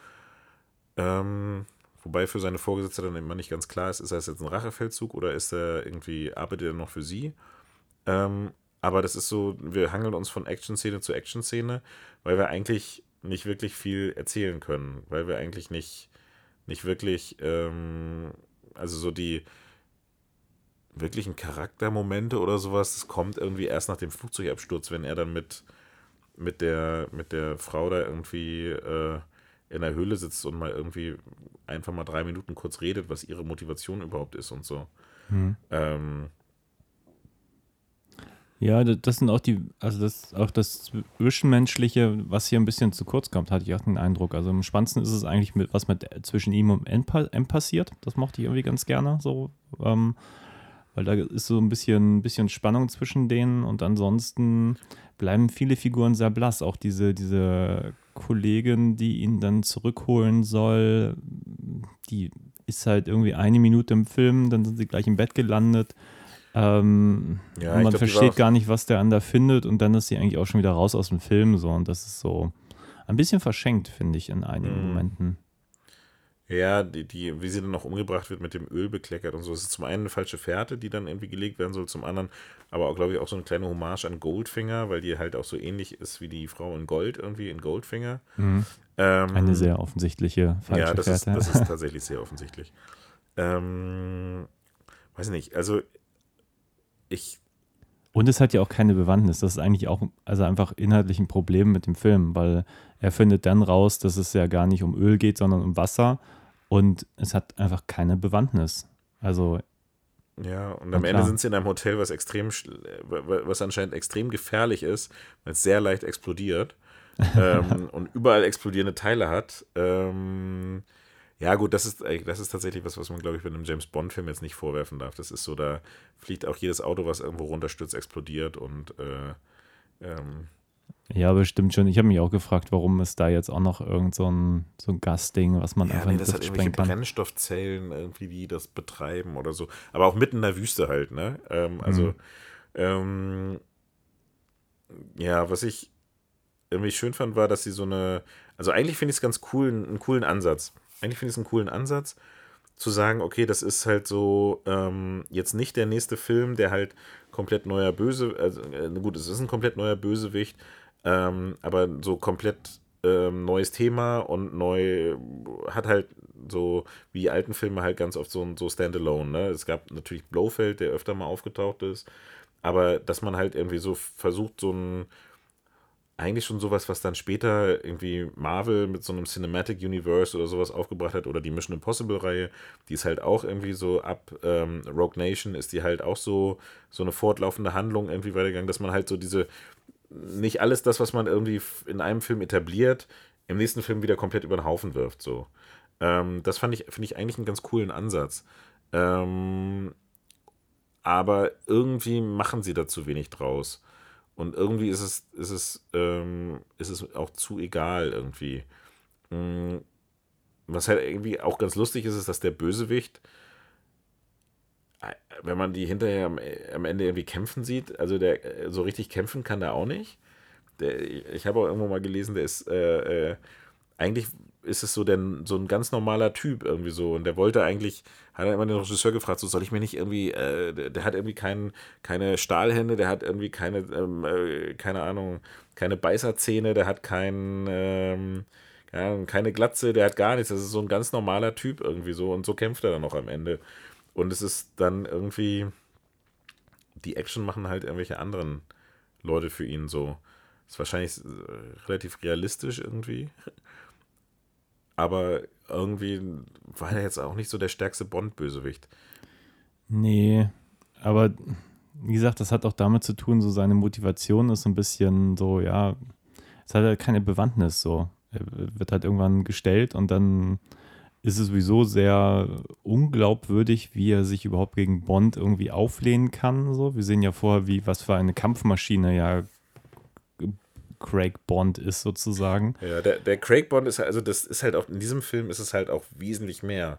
Ähm, wobei für seine Vorgesetzte dann immer nicht ganz klar ist, ist das jetzt ein Rachefeldzug oder ist er irgendwie, arbeitet er noch für sie? Ähm, aber das ist so, wir hangeln uns von Action-Szene zu Action-Szene, weil wir eigentlich nicht wirklich viel erzählen können, weil wir eigentlich nicht, nicht wirklich, ähm, also so die wirklichen Charaktermomente oder sowas, das kommt irgendwie erst nach dem Flugzeugabsturz, wenn er dann mit, mit, der, mit der Frau da irgendwie äh, in der Höhle sitzt und mal irgendwie einfach mal drei Minuten kurz redet, was ihre Motivation überhaupt ist und so. Ähm, Ja, da- das sind auch die, also das auch das Zwischenmenschliche, was hier ein bisschen zu kurz kommt, hatte ich auch den Eindruck. Also am spannendsten ist es eigentlich, mit, was mit zwischen ihm und M passiert. Das mochte ich irgendwie ganz gerne. So, ähm, weil da ist so ein bisschen, bisschen Spannung zwischen denen und ansonsten bleiben viele Figuren sehr blass. Auch diese, diese Kollegin, die ihn dann zurückholen soll, die ist halt irgendwie eine Minute im Film, dann sind sie gleich im Bett gelandet. Ähm, Ja, und man glaub, versteht gar nicht, was der andere findet und dann ist sie eigentlich auch schon wieder raus aus dem Film so und das ist so ein bisschen verschenkt, finde ich, in einigen Mhm. Momenten. Ja, die, die, wie sie dann noch umgebracht wird mit dem Öl bekleckert und so. Es ist zum einen eine falsche Fährte, die dann irgendwie gelegt werden soll, zum anderen aber auch, glaube ich, auch so eine kleine Hommage an Goldfinger, weil die halt auch so ähnlich ist wie die Frau in Gold irgendwie in Goldfinger. Ähm, Eine sehr offensichtliche falsche ja, das ist, Fährte. das ist tatsächlich sehr offensichtlich. Ähm, weiß nicht, also ich, Und es hat ja auch keine Bewandtnis. Das ist eigentlich auch, also einfach inhaltlich ein Problem mit dem Film, weil er findet dann raus, dass es ja gar nicht um Öl geht, sondern um Wasser. Und es hat einfach keine Bewandtnis. Also, ja, und am Ende sind sie in einem Hotel, was extrem, äh, was anscheinend extrem gefährlich ist, weil es sehr leicht explodiert ähm, und überall explodierende Teile hat. Ähm, ja, gut, das ist, äh, das ist tatsächlich was, was man, glaube ich, bei einem James Bond-Film jetzt nicht vorwerfen darf. Das ist so, da fliegt auch jedes Auto, was irgendwo runterstürzt, explodiert und äh, ähm, ja, bestimmt schon. Ich habe mich auch gefragt, warum ist da jetzt auch noch irgend so ein, so ein Gasding, was man Ja, einfach nee, das hat irgendwelche kann. Brennstoffzellen irgendwie, die das betreiben oder so. Aber auch mitten in der Wüste halt, ne? Ähm, also, Mhm. ähm, ja, was ich irgendwie schön fand, war, dass sie so eine, also eigentlich finde ich es ganz cool, einen coolen Ansatz. Eigentlich finde ich es einen coolen Ansatz, zu sagen, okay, das ist halt so ähm, jetzt nicht der nächste Film, der halt komplett neuer Böse, also äh, gut, es ist ein komplett neuer Bösewicht, ähm, aber so komplett ähm, neues Thema und neu hat halt so wie alten Filme halt ganz oft so so Standalone. Ne? Es gab natürlich Blofeld, der öfter mal aufgetaucht ist, aber dass man halt irgendwie so versucht, so ein eigentlich schon sowas, was dann später irgendwie Marvel mit so einem Cinematic Universe oder sowas aufgebracht hat oder die Mission Impossible Reihe, die ist halt auch irgendwie so ab ähm, Rogue Nation ist die halt auch so so eine fortlaufende Handlung irgendwie weitergegangen, dass man halt so diese nicht alles das, was man irgendwie in einem Film etabliert, im nächsten Film wieder komplett über den Haufen wirft so. Ähm, das fand ich finde ich eigentlich einen ganz coolen Ansatz. Ähm, aber irgendwie machen sie da zu wenig draus. Und irgendwie ist es, ist es, ähm, ist es auch zu egal irgendwie. Mm, Was halt irgendwie auch ganz lustig ist, ist, dass der Bösewicht, äh, wenn man die hinterher am, am Ende irgendwie kämpfen sieht, also der äh, so richtig kämpfen kann der auch nicht. Der, ich habe auch irgendwo mal gelesen, der ist äh, äh, eigentlich ist es so der, so ein ganz normaler Typ irgendwie so. Und der wollte eigentlich, hat er immer den Regisseur gefragt, so soll ich mir nicht irgendwie, äh, der, hat irgendwie kein, keine Stahlhände, der hat irgendwie keine, ähm, äh, keine Ahnung, keine Beißerzähne, der hat kein, ähm, keine Glatze, der hat gar nichts. Das ist so ein ganz normaler Typ irgendwie so. Und so kämpft er dann noch am Ende. Und es ist dann irgendwie, die Action machen halt irgendwelche anderen Leute für ihn so. Ist wahrscheinlich äh, relativ realistisch irgendwie. Aber irgendwie war er jetzt auch nicht so der stärkste Bond-Bösewicht. Nee, aber wie gesagt, das hat auch damit zu tun, so seine Motivation ist so ein bisschen so, ja, es hat halt keine Bewandtnis so. Er wird halt irgendwann gestellt und dann ist es sowieso sehr unglaubwürdig, wie er sich überhaupt gegen Bond irgendwie auflehnen kann. So. Wir sehen ja vorher, wie was für eine Kampfmaschine ja Craig Bond ist sozusagen. Ja, der, der Craig Bond ist also das ist halt auch in diesem Film ist es halt auch wesentlich mehr.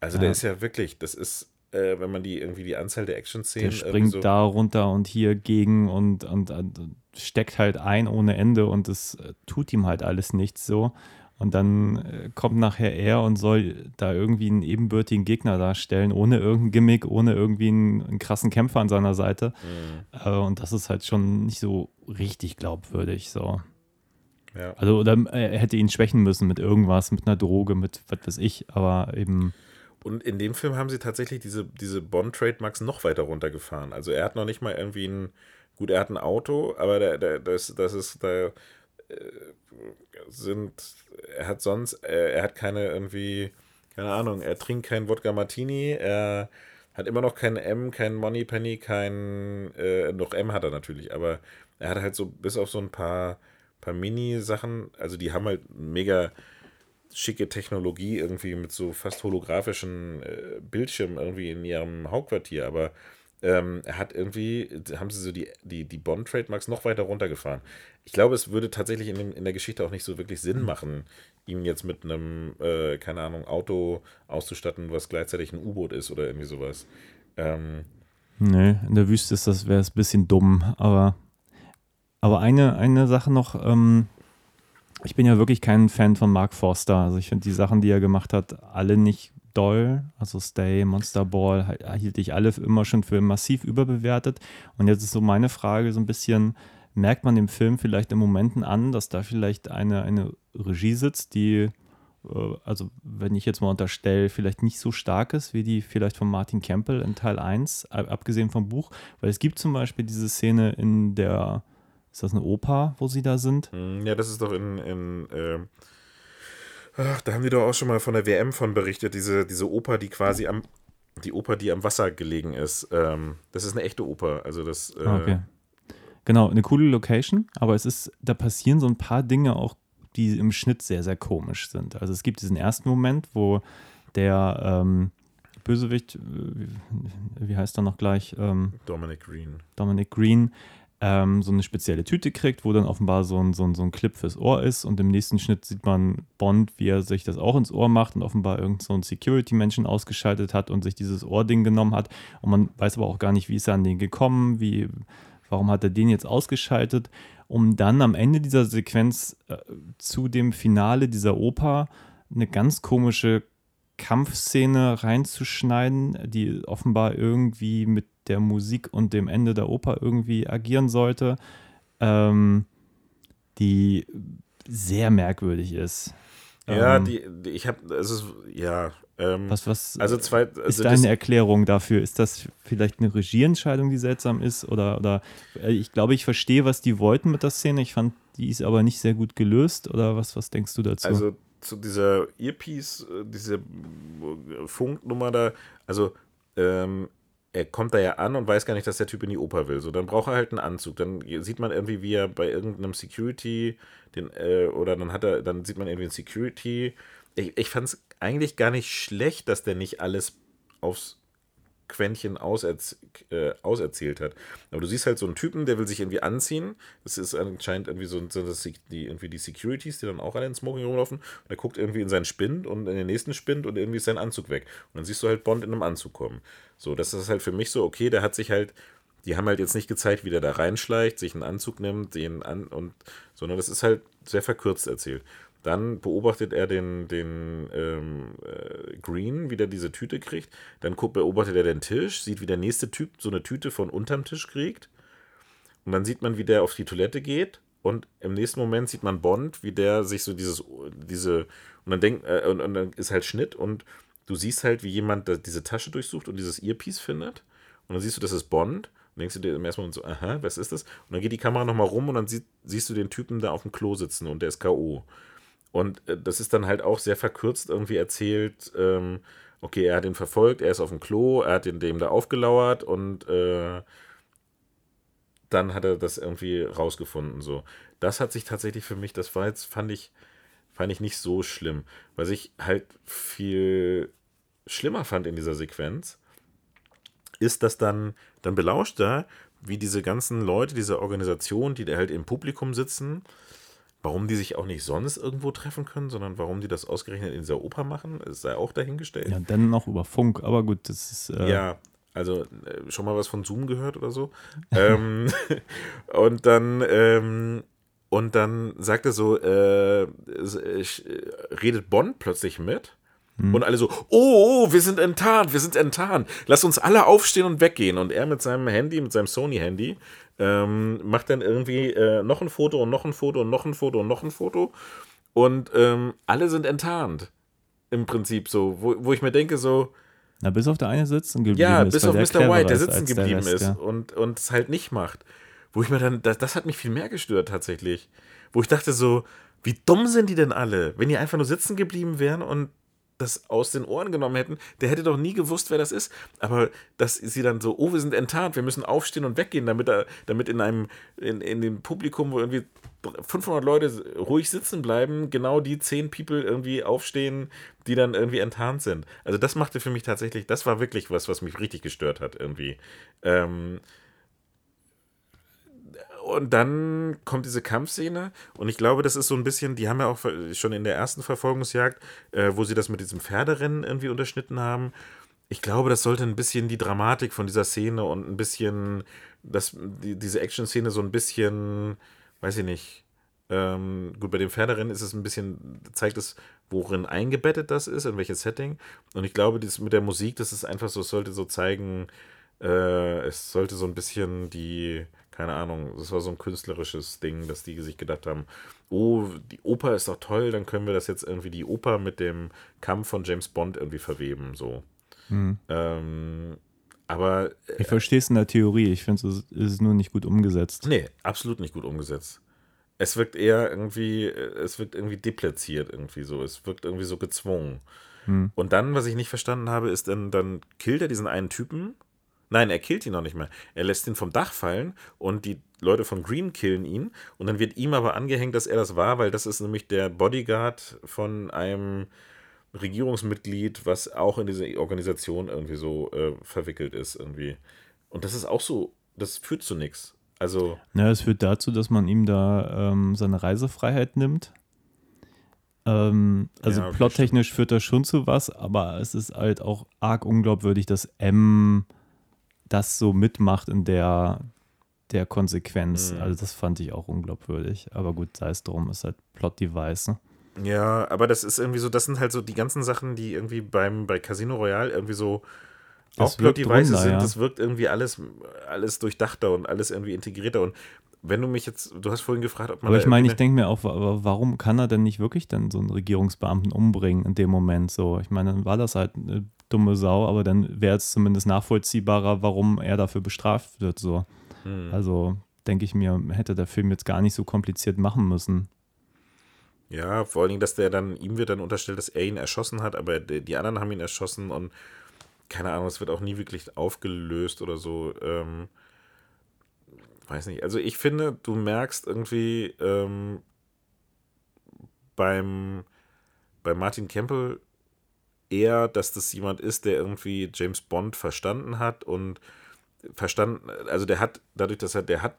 Also ja. der ist ja wirklich, das ist, äh, wenn man die irgendwie die Anzahl der Action-Szenen. Der springt so da runter und hier gegen und, und, und, steckt halt ein ohne Ende und es äh, tut ihm halt alles nichts so. Und dann äh, kommt nachher er und soll da irgendwie einen ebenbürtigen Gegner darstellen, ohne irgendein Gimmick, ohne irgendwie einen, einen krassen Kämpfer an seiner Seite. Mhm. Äh, und das ist halt schon nicht so richtig glaubwürdig. So. Ja. Also, oder er hätte ihn schwächen müssen mit irgendwas, mit einer Droge, mit was weiß ich, aber eben. Und in dem Film haben sie tatsächlich diese, diese Bond-Trademarks noch weiter runtergefahren. Also er hat noch nicht mal irgendwie ein, gut, er hat ein Auto, aber der, der, das, das ist, da äh, sind er hat sonst, er, er hat keine irgendwie, keine Ahnung, er trinkt kein Wodka Martini, er hat immer noch kein M, kein Money Penny, kein, äh, noch M hat er natürlich, aber er hat halt so, bis auf so ein paar, paar Mini-Sachen, also die haben halt mega schicke Technologie irgendwie mit so fast holographischen äh, Bildschirmen irgendwie in ihrem Hauptquartier, aber ähm, er hat irgendwie, haben sie so die, die, die Bond-Trademarks noch weiter runtergefahren. Ich glaube, es würde tatsächlich in, dem, in der Geschichte auch nicht so wirklich Sinn machen, ihn jetzt mit einem, äh, keine Ahnung, Auto auszustatten, was gleichzeitig ein U-Boot ist oder irgendwie sowas. Ähm, nee, in der Wüste ist das, wäre es ein bisschen dumm, aber, aber eine, eine Sache noch, ähm, ich bin ja wirklich kein Fan von Mark Forster. Also ich finde die Sachen, die er gemacht hat, alle nicht doll. Also Stay, Monster Ball, hielt ich alle immer schon für massiv überbewertet. Und jetzt ist so meine Frage so ein bisschen, merkt man dem Film vielleicht in Momenten an, dass da vielleicht eine, eine Regie sitzt, die, äh, also wenn ich jetzt mal unterstelle, vielleicht nicht so stark ist, wie die vielleicht von Martin Campbell in Teil 1, abgesehen vom Buch. Weil es gibt zum Beispiel diese Szene in der, ist das eine Oper, wo sie da sind? Hm, ja, das ist doch in, in äh Ach, da haben die doch auch schon mal von der WM von berichtet, diese, diese Oper, die quasi am, die Oper, die am Wasser gelegen ist. Ähm, das ist eine echte Oper. Also das. Äh, okay. Genau, eine coole Location, aber es ist, da passieren so ein paar Dinge auch, die im Schnitt sehr, sehr komisch sind. Also es gibt diesen ersten Moment, wo der ähm, Bösewicht, wie, wie heißt er noch gleich? Ähm, Dominic Green. Dominic Green ähm, so eine spezielle Tüte kriegt, wo dann offenbar so ein, so, ein, so ein Clip fürs Ohr ist und im nächsten Schnitt sieht man Bond, wie er sich das auch ins Ohr macht und offenbar irgend so ein Security-Menschen ausgeschaltet hat und sich dieses Ohrding genommen hat. Und man weiß aber auch gar nicht, wie ist er an den gekommen, wie, warum hat er den jetzt ausgeschaltet, um dann am Ende dieser Sequenz äh, zu dem Finale dieser Oper eine ganz komische Kampfszene reinzuschneiden, die offenbar irgendwie mit der Musik und dem Ende der Oper irgendwie agieren sollte, ähm, die sehr merkwürdig ist. Ja, ähm, die, die, ich habe, es ist, ja. Ähm, was, was also zwei, also ist deine Erklärung dafür? Ist das vielleicht eine Regieentscheidung, die seltsam ist? Oder, oder äh, ich glaube, ich verstehe, was die wollten mit der Szene. Ich fand, die ist aber nicht sehr gut gelöst. Oder was, was denkst du dazu? Also zu dieser Earpiece, äh, diese Funknummer da, also ähm, er kommt da ja an und weiß gar nicht, dass der Typ in die Oper will. So, dann braucht er halt einen Anzug. Dann sieht man irgendwie, wie er bei irgendeinem Security, den, äh, oder dann hat er, dann sieht man irgendwie einen Security. Ich, ich fand es eigentlich gar nicht schlecht, dass der nicht alles aufs Quäntchen auserz äh, auserzählt hat. Aber du siehst halt so einen Typen, der will sich irgendwie anziehen. Das ist anscheinend irgendwie so, so das, die, irgendwie die Securities, die dann auch alle in Smoking rumlaufen. Und er guckt irgendwie in seinen Spind und in den nächsten Spind und irgendwie ist sein Anzug weg. Und dann siehst du halt Bond in einem Anzug kommen. So, das ist halt für mich so, okay, der hat sich halt die haben halt jetzt nicht gezeigt, wie der da reinschleicht, sich einen Anzug nimmt, den an und, sondern das ist halt sehr verkürzt erzählt. Dann beobachtet er den, den ähm, äh, Green, wie der diese Tüte kriegt. Dann guckt, beobachtet er den Tisch, sieht, wie der nächste Typ so eine Tüte von unterm Tisch kriegt. Und dann sieht man, wie der auf die Toilette geht. Und im nächsten Moment sieht man Bond, wie der sich so dieses, diese, und dann denkt, äh, und, und dann ist halt Schnitt und du siehst halt, wie jemand diese Tasche durchsucht und dieses Earpiece findet. Und dann siehst du, das ist Bond. Und denkst du dir im ersten Moment so, aha, was ist das? Und dann geht die Kamera nochmal rum und dann sie, siehst du den Typen da auf dem Klo sitzen und der ist K.O. Und äh, das ist dann halt auch sehr verkürzt irgendwie erzählt. Ähm, okay, er hat ihn verfolgt, er ist auf dem Klo, er hat den dem da aufgelauert und äh, dann hat er das irgendwie rausgefunden. So, das hat sich tatsächlich für mich, das war jetzt, fand ich, fand ich nicht so schlimm. Was ich halt viel schlimmer fand in dieser Sequenz, ist, dass dann, dann belauscht er, wie diese ganzen Leute, diese Organisation, die da halt im Publikum sitzen, warum die sich auch nicht sonst irgendwo treffen können, sondern warum die das ausgerechnet in dieser Oper machen, es sei auch dahingestellt. Ja, dann noch über Funk, aber gut, das ist. Äh, Ja, also äh, schon mal was von Zoom gehört oder so. ähm, und dann ähm, und dann sagt er so, äh, äh, redet Bond plötzlich mit. Und alle so, oh, oh, wir sind enttarnt, wir sind enttarnt. Lass uns alle aufstehen und weggehen. Und er mit seinem Handy, mit seinem Sony-Handy, ähm, macht dann irgendwie äh, noch ein Foto und noch ein Foto und noch ein Foto und noch ein Foto. Und ähm, alle sind enttarnt. Im Prinzip so, wo, wo ich mir denke, so, Na, bis auf der eine sitzen geblieben ja, ist. bis weil auf Mr. White, der sitzen als der geblieben Rest, ist ja. und und es halt nicht macht. Wo ich mir dann, das, das hat mich viel mehr gestört tatsächlich. Wo ich dachte so, wie dumm sind die denn alle? Wenn die einfach nur sitzen geblieben wären und das aus den Ohren genommen hätten, der hätte doch nie gewusst, wer das ist. Aber dass sie dann so, oh, wir sind enttarnt, wir müssen aufstehen und weggehen, damit, er, damit in einem, in, in dem Publikum, wo irgendwie 500 Leute ruhig sitzen bleiben, genau die 10 People irgendwie aufstehen, die dann irgendwie enttarnt sind. Also das machte für mich tatsächlich, das war wirklich was, was mich richtig gestört hat irgendwie. Ähm, und dann kommt diese Kampfszene und ich glaube, das ist so ein bisschen, die haben ja auch schon in der ersten Verfolgungsjagd, äh, wo sie das mit diesem Pferderennen irgendwie unterschnitten haben. Ich glaube, das sollte ein bisschen die Dramatik von dieser Szene und ein bisschen, das, die, diese Action-Szene so ein bisschen, weiß ich nicht, ähm, gut, bei dem Pferderennen ist es ein bisschen, zeigt es, worin eingebettet das ist, in welches Setting. Und ich glaube, das mit der Musik, das ist einfach so, es sollte so zeigen, äh, es sollte so ein bisschen die, keine Ahnung, das war so ein künstlerisches Ding, dass die sich gedacht haben, oh, die Oper ist doch toll, dann können wir das jetzt irgendwie die Oper mit dem Kampf von James Bond irgendwie verweben, so. Ähm, aber Ich verstehe es in der Theorie, ich finde es ist nur nicht gut umgesetzt. Nee, absolut nicht gut umgesetzt. Es wirkt eher irgendwie, äh, es wirkt irgendwie deplatziert irgendwie so. Es wirkt irgendwie so gezwungen. Und dann, was ich nicht verstanden habe, ist dann, dann killt er diesen einen Typen. Nein, er killt ihn noch nicht mehr. Er lässt ihn vom Dach fallen und die Leute von Green killen ihn. Und dann wird ihm aber angehängt, dass er das war, weil das ist nämlich der Bodyguard von einem Regierungsmitglied, was auch in diese Organisation irgendwie so äh, verwickelt ist irgendwie. Und das ist auch so, das führt zu nichts. Also, Ja, es führt dazu, dass man ihm da ähm, seine Reisefreiheit nimmt. Ähm, also Ja, okay, plottechnisch führt das schon zu was, aber es ist halt auch arg unglaubwürdig, dass M das so mitmacht in der, der Konsequenz. Mhm. Also das fand ich auch unglaubwürdig. Aber gut, sei es drum, ist halt Plot-Device. Ne? Ja, aber das ist irgendwie so, das sind halt so die ganzen Sachen, die irgendwie beim, bei Casino Royale irgendwie so Das auch Plot-Devices runder, sind. ja. Das wirkt irgendwie alles, alles durchdachter und alles irgendwie integrierter. Und wenn du mich jetzt, du hast vorhin gefragt, ob man. Aber ich meine, ich denke mir auch, wa- warum kann er denn nicht wirklich dann so einen Regierungsbeamten umbringen in dem Moment so? Ich meine, dann war das halt eine dumme Sau, aber dann wäre es zumindest nachvollziehbarer, warum er dafür bestraft wird so. Hm. Also denke ich mir, hätte der Film jetzt gar nicht so kompliziert machen müssen. Ja, vor allen Dingen, dass der dann, ihm wird dann unterstellt, dass er ihn erschossen hat, aber die, anderen haben ihn erschossen und keine Ahnung, es wird auch nie wirklich aufgelöst oder so. Ähm, weiß nicht. Also ich finde, du merkst irgendwie ähm, beim, bei Martin Campbell eher, dass das jemand ist, der irgendwie James Bond verstanden hat und verstanden, also der hat, dadurch, dass er, der hat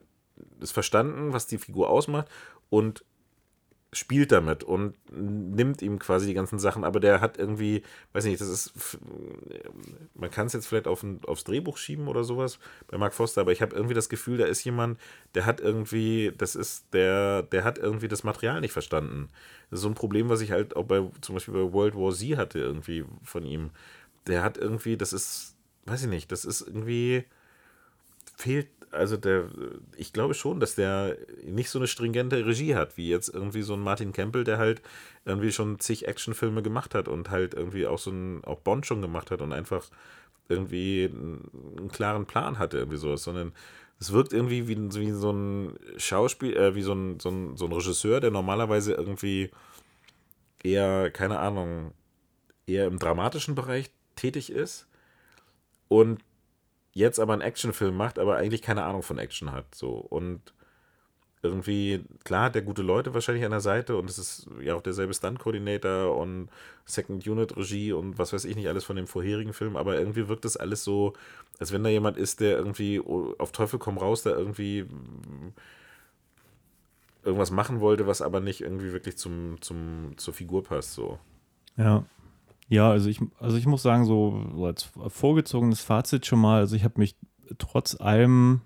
es verstanden, was die Figur ausmacht und spielt damit und nimmt ihm quasi die ganzen Sachen, aber der hat irgendwie, weiß nicht, das ist, man kann es jetzt vielleicht auf ein, aufs Drehbuch schieben oder sowas bei Mark Foster, aber ich habe irgendwie das Gefühl, da ist jemand, der hat irgendwie, das ist, der, der hat irgendwie das Material nicht verstanden. Das ist so ein Problem, was ich halt auch bei, zum Beispiel bei World War Z hatte, irgendwie von ihm. Der hat irgendwie, das ist, weiß ich nicht, das ist irgendwie, fehlt also der, ich glaube schon, dass der nicht so eine stringente Regie hat, wie jetzt irgendwie so ein Martin Campbell, der halt irgendwie schon zig Actionfilme gemacht hat und halt irgendwie auch so ein, auch Bond schon gemacht hat und einfach irgendwie einen, klaren Plan hatte, irgendwie sowas, sondern es wirkt irgendwie wie, wie so ein Schauspiel, äh, wie so ein, so, ein, so ein Regisseur, der normalerweise irgendwie eher, keine Ahnung, eher im dramatischen Bereich tätig ist und jetzt aber einen Actionfilm macht, aber eigentlich keine Ahnung von Action hat. So. Und irgendwie, klar, hat der gute Leute wahrscheinlich an der Seite und es ist ja auch derselbe Stunt-Coordinator und Second-Unit-Regie und was weiß ich nicht alles von dem vorherigen Film, aber irgendwie wirkt das alles so, als wenn da jemand ist, der irgendwie auf Teufel komm raus, da irgendwie irgendwas machen wollte, was aber nicht irgendwie wirklich zum, zum, zur Figur passt. So. Ja, ja, also ich, also ich muss sagen, so, als vorgezogenes Fazit schon mal, also ich habe mich trotz allem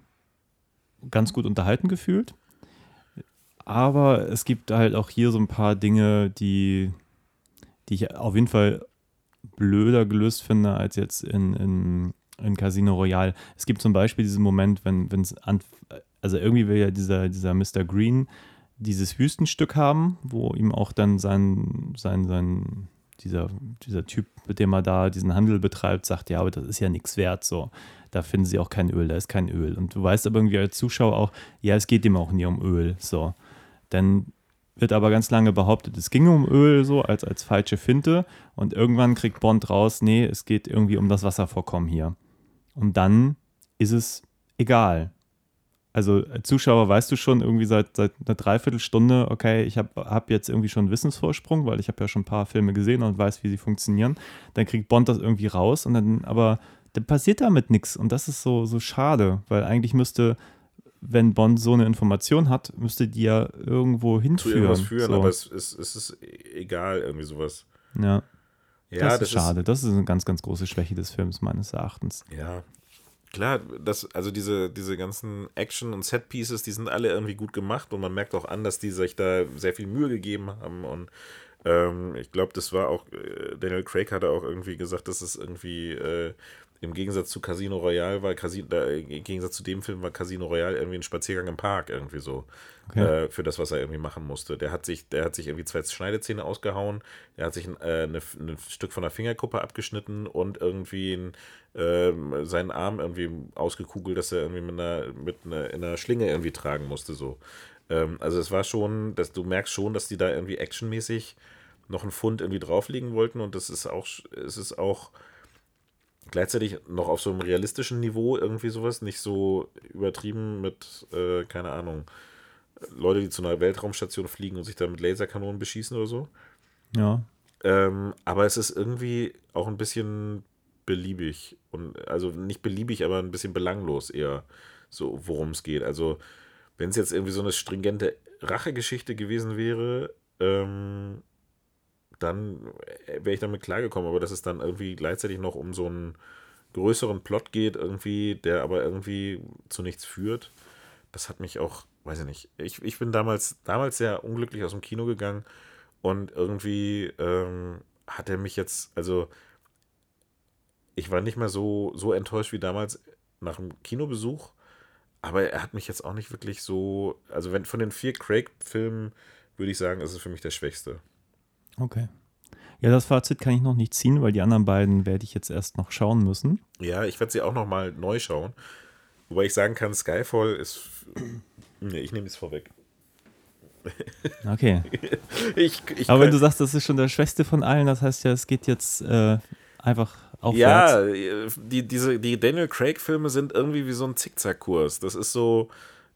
ganz gut unterhalten gefühlt. Aber es gibt halt auch hier so ein paar Dinge, die, die ich auf jeden Fall blöder gelöst finde als jetzt in, in, in Casino Royale. Es gibt zum Beispiel diesen Moment, wenn es an, also irgendwie will ja dieser, dieser Mr. Green dieses Wüstenstück haben, wo ihm auch dann sein, sein, sein dieser, dieser Typ, mit dem er da diesen Handel betreibt, sagt, ja, aber das ist ja nichts wert, so. Da finden sie auch kein Öl, da ist kein Öl. Und du weißt aber irgendwie als Zuschauer auch, ja, es geht ihm auch nie um Öl, so. Dann wird aber ganz lange behauptet, es ginge um Öl, so, als, als falsche Finte. Und irgendwann kriegt Bond raus, nee, es geht irgendwie um das Wasservorkommen hier. Und dann ist es egal also als Zuschauer weißt du schon irgendwie seit, seit einer Dreiviertelstunde, okay, ich habe hab jetzt irgendwie schon einen Wissensvorsprung, weil ich habe ja schon ein paar Filme gesehen und weiß, wie sie funktionieren. Dann kriegt Bond das irgendwie raus und dann, aber dann passiert damit nichts und das ist so, so schade, weil eigentlich müsste, wenn Bond so eine Information hat, müsste die ja irgendwo hinführen. Zu irgendwas führen, so. aber es, es, es ist egal, irgendwie sowas. Ja. Ja, das, das ist schade. Ist, das ist eine ganz, ganz große Schwäche des Films, meines Erachtens. Ja, klar, das, also diese, diese ganzen Action- und Set-Pieces, die sind alle irgendwie gut gemacht und man merkt auch an, dass die sich da sehr viel Mühe gegeben haben und ähm, ich glaube, das war auch, äh, Daniel Craig hatte auch irgendwie gesagt, dass es irgendwie äh, im Gegensatz zu Casino Royale war, Casino, im Gegensatz zu dem Film war Casino Royale irgendwie ein Spaziergang im Park irgendwie so. Okay. Äh, für das, was er irgendwie machen musste. Der hat sich, der hat sich irgendwie zwei Schneidezähne ausgehauen, der hat sich ein, äh, eine, ein Stück von der Fingerkuppe abgeschnitten und irgendwie ein, äh, seinen Arm irgendwie ausgekugelt, dass er irgendwie mit einer, mit einer, in einer Schlinge irgendwie tragen musste. So. Ähm, also es war schon, dass du merkst schon, dass die da irgendwie actionmäßig noch einen Pfund irgendwie drauflegen wollten und das ist auch, es ist auch gleichzeitig noch auf so einem realistischen Niveau irgendwie sowas, nicht so übertrieben mit, äh, keine Ahnung, Leute, die zu einer Weltraumstation fliegen und sich da mit Laserkanonen beschießen oder so. Ja. Ähm, aber es ist irgendwie auch ein bisschen beliebig. Und also nicht beliebig, aber ein bisschen belanglos eher, so worum es geht. Also, wenn es jetzt irgendwie so eine stringente Rachegeschichte gewesen wäre, ähm, dann wäre ich damit klargekommen. Aber dass es dann irgendwie gleichzeitig noch um so einen größeren Plot geht, irgendwie, der aber irgendwie zu nichts führt, das hat mich auch weiß ich nicht. Ich, ich bin damals, damals sehr unglücklich aus dem Kino gegangen und irgendwie ähm, hat er mich jetzt, also ich war nicht mehr so, so enttäuscht wie damals nach dem Kinobesuch, aber er hat mich jetzt auch nicht wirklich so, also wenn von den vier Craig-Filmen würde ich sagen, ist es für mich der schwächste. Okay. Ja, das Fazit kann ich noch nicht ziehen, weil die anderen beiden werde ich jetzt erst noch schauen müssen. Ja, ich werde sie auch noch mal neu schauen. Wobei ich sagen kann, Skyfall ist Nee, ich nehme es vorweg. Okay. ich, ich Aber wenn du sagst, das ist schon der Schwächste von allen, das heißt ja, es geht jetzt äh, einfach aufwärts. Ja, die, diese, die Daniel Craig-Filme sind irgendwie wie so ein Zickzackkurs. Das ist so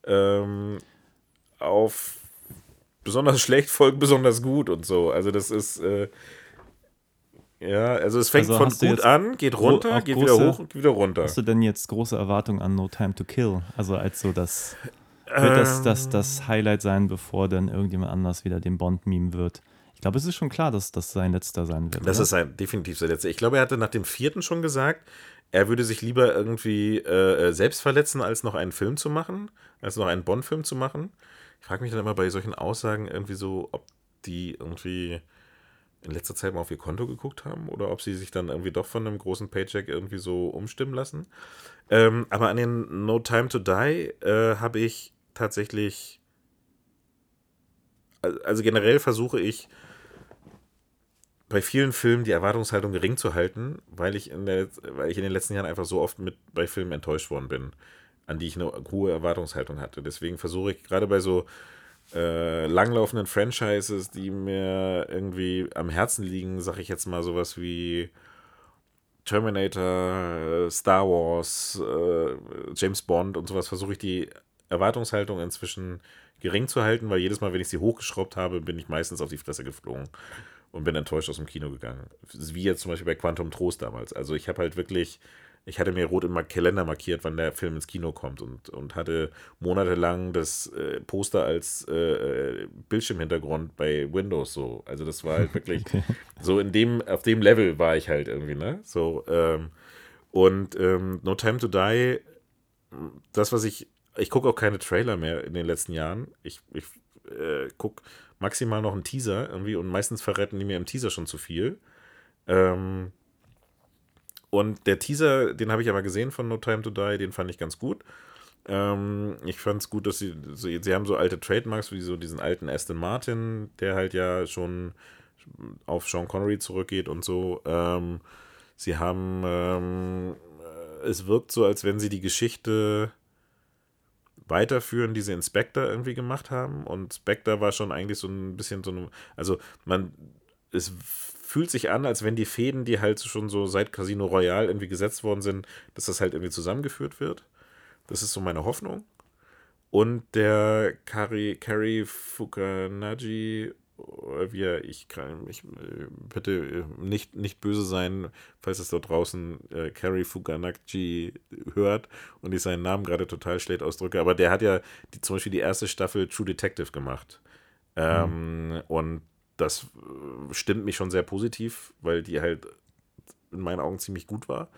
ähm, auf besonders schlecht folgt besonders gut und so. Also das ist äh, ja, also es fängt also von gut an, geht runter, geht große, wieder hoch und wieder runter. Hast du denn jetzt große Erwartungen an No Time to Kill? Also als so das wird das, das das Highlight sein, bevor dann irgendjemand anders wieder den Bond-Meme wird? Ich glaube, es ist schon klar, dass das sein letzter sein wird. Das oder? ist sein, definitiv sein letzter. Ich glaube, er hatte nach dem vierten schon gesagt, er würde sich lieber irgendwie äh, selbst verletzen, als noch einen Film zu machen, als noch einen Bond-Film zu machen. Ich frage mich dann immer bei solchen Aussagen irgendwie so, ob die irgendwie in letzter Zeit mal auf ihr Konto geguckt haben oder ob sie sich dann irgendwie doch von einem großen Paycheck irgendwie so umstimmen lassen. Ähm, aber an den No Time to Die äh, habe ich tatsächlich, also generell versuche ich bei vielen Filmen die Erwartungshaltung gering zu halten, weil ich in, der, weil ich in den letzten Jahren einfach so oft mit bei Filmen enttäuscht worden bin, an die ich eine hohe Erwartungshaltung hatte. Deswegen versuche ich gerade bei so äh, langlaufenden Franchises, die mir irgendwie am Herzen liegen, sage ich jetzt mal sowas wie Terminator, Star Wars, äh, James Bond und sowas, versuche ich die Erwartungshaltung inzwischen gering zu halten, weil jedes Mal, wenn ich sie hochgeschraubt habe, bin ich meistens auf die Fresse geflogen und bin enttäuscht aus dem Kino gegangen. Wie jetzt zum Beispiel bei Quantum Trost damals. Also ich habe halt wirklich, ich hatte mir rot im Kalender markiert, wann der Film ins Kino kommt und, und hatte monatelang das äh, Poster als äh, Bildschirmhintergrund bei Windows so. Also das war halt wirklich Okay. so in dem, auf dem Level war ich halt irgendwie, ne? So, ähm, und ähm, No Time to Die, das, was ich, ich gucke auch keine Trailer mehr in den letzten Jahren. Ich, ich äh, gucke maximal noch einen Teaser irgendwie und meistens verraten die mir im Teaser schon zu viel. Ähm, und der Teaser, den habe ich aber gesehen von No Time to Die, den fand ich ganz gut. Ähm, ich fand es gut, dass sie, so, sie haben so alte Trademarks, wie so diesen alten Aston Martin, der halt ja schon auf Sean Connery zurückgeht und so. Ähm, sie haben, ähm, äh, es wirkt so, als wenn sie die Geschichte weiterführen, die sie in Spectre irgendwie gemacht haben. Und Spectre war schon eigentlich so ein bisschen so eine, also man, es fühlt sich an, als wenn die Fäden, die halt schon so seit Casino Royale irgendwie gesetzt worden sind, dass das halt irgendwie zusammengeführt wird. Das ist so meine Hoffnung. Und der Kari, Kari Fukanaji, oder wie er, ich kann mich äh, bitte äh, nicht, nicht böse sein, falls es dort draußen äh, Kari Fukanaji hört und ich seinen Namen gerade total schlecht ausdrücke, aber der hat ja die, zum Beispiel die erste Staffel True Detective gemacht. Ähm, und das äh, stimmt mich schon sehr positiv, weil die halt in meinen Augen ziemlich gut war.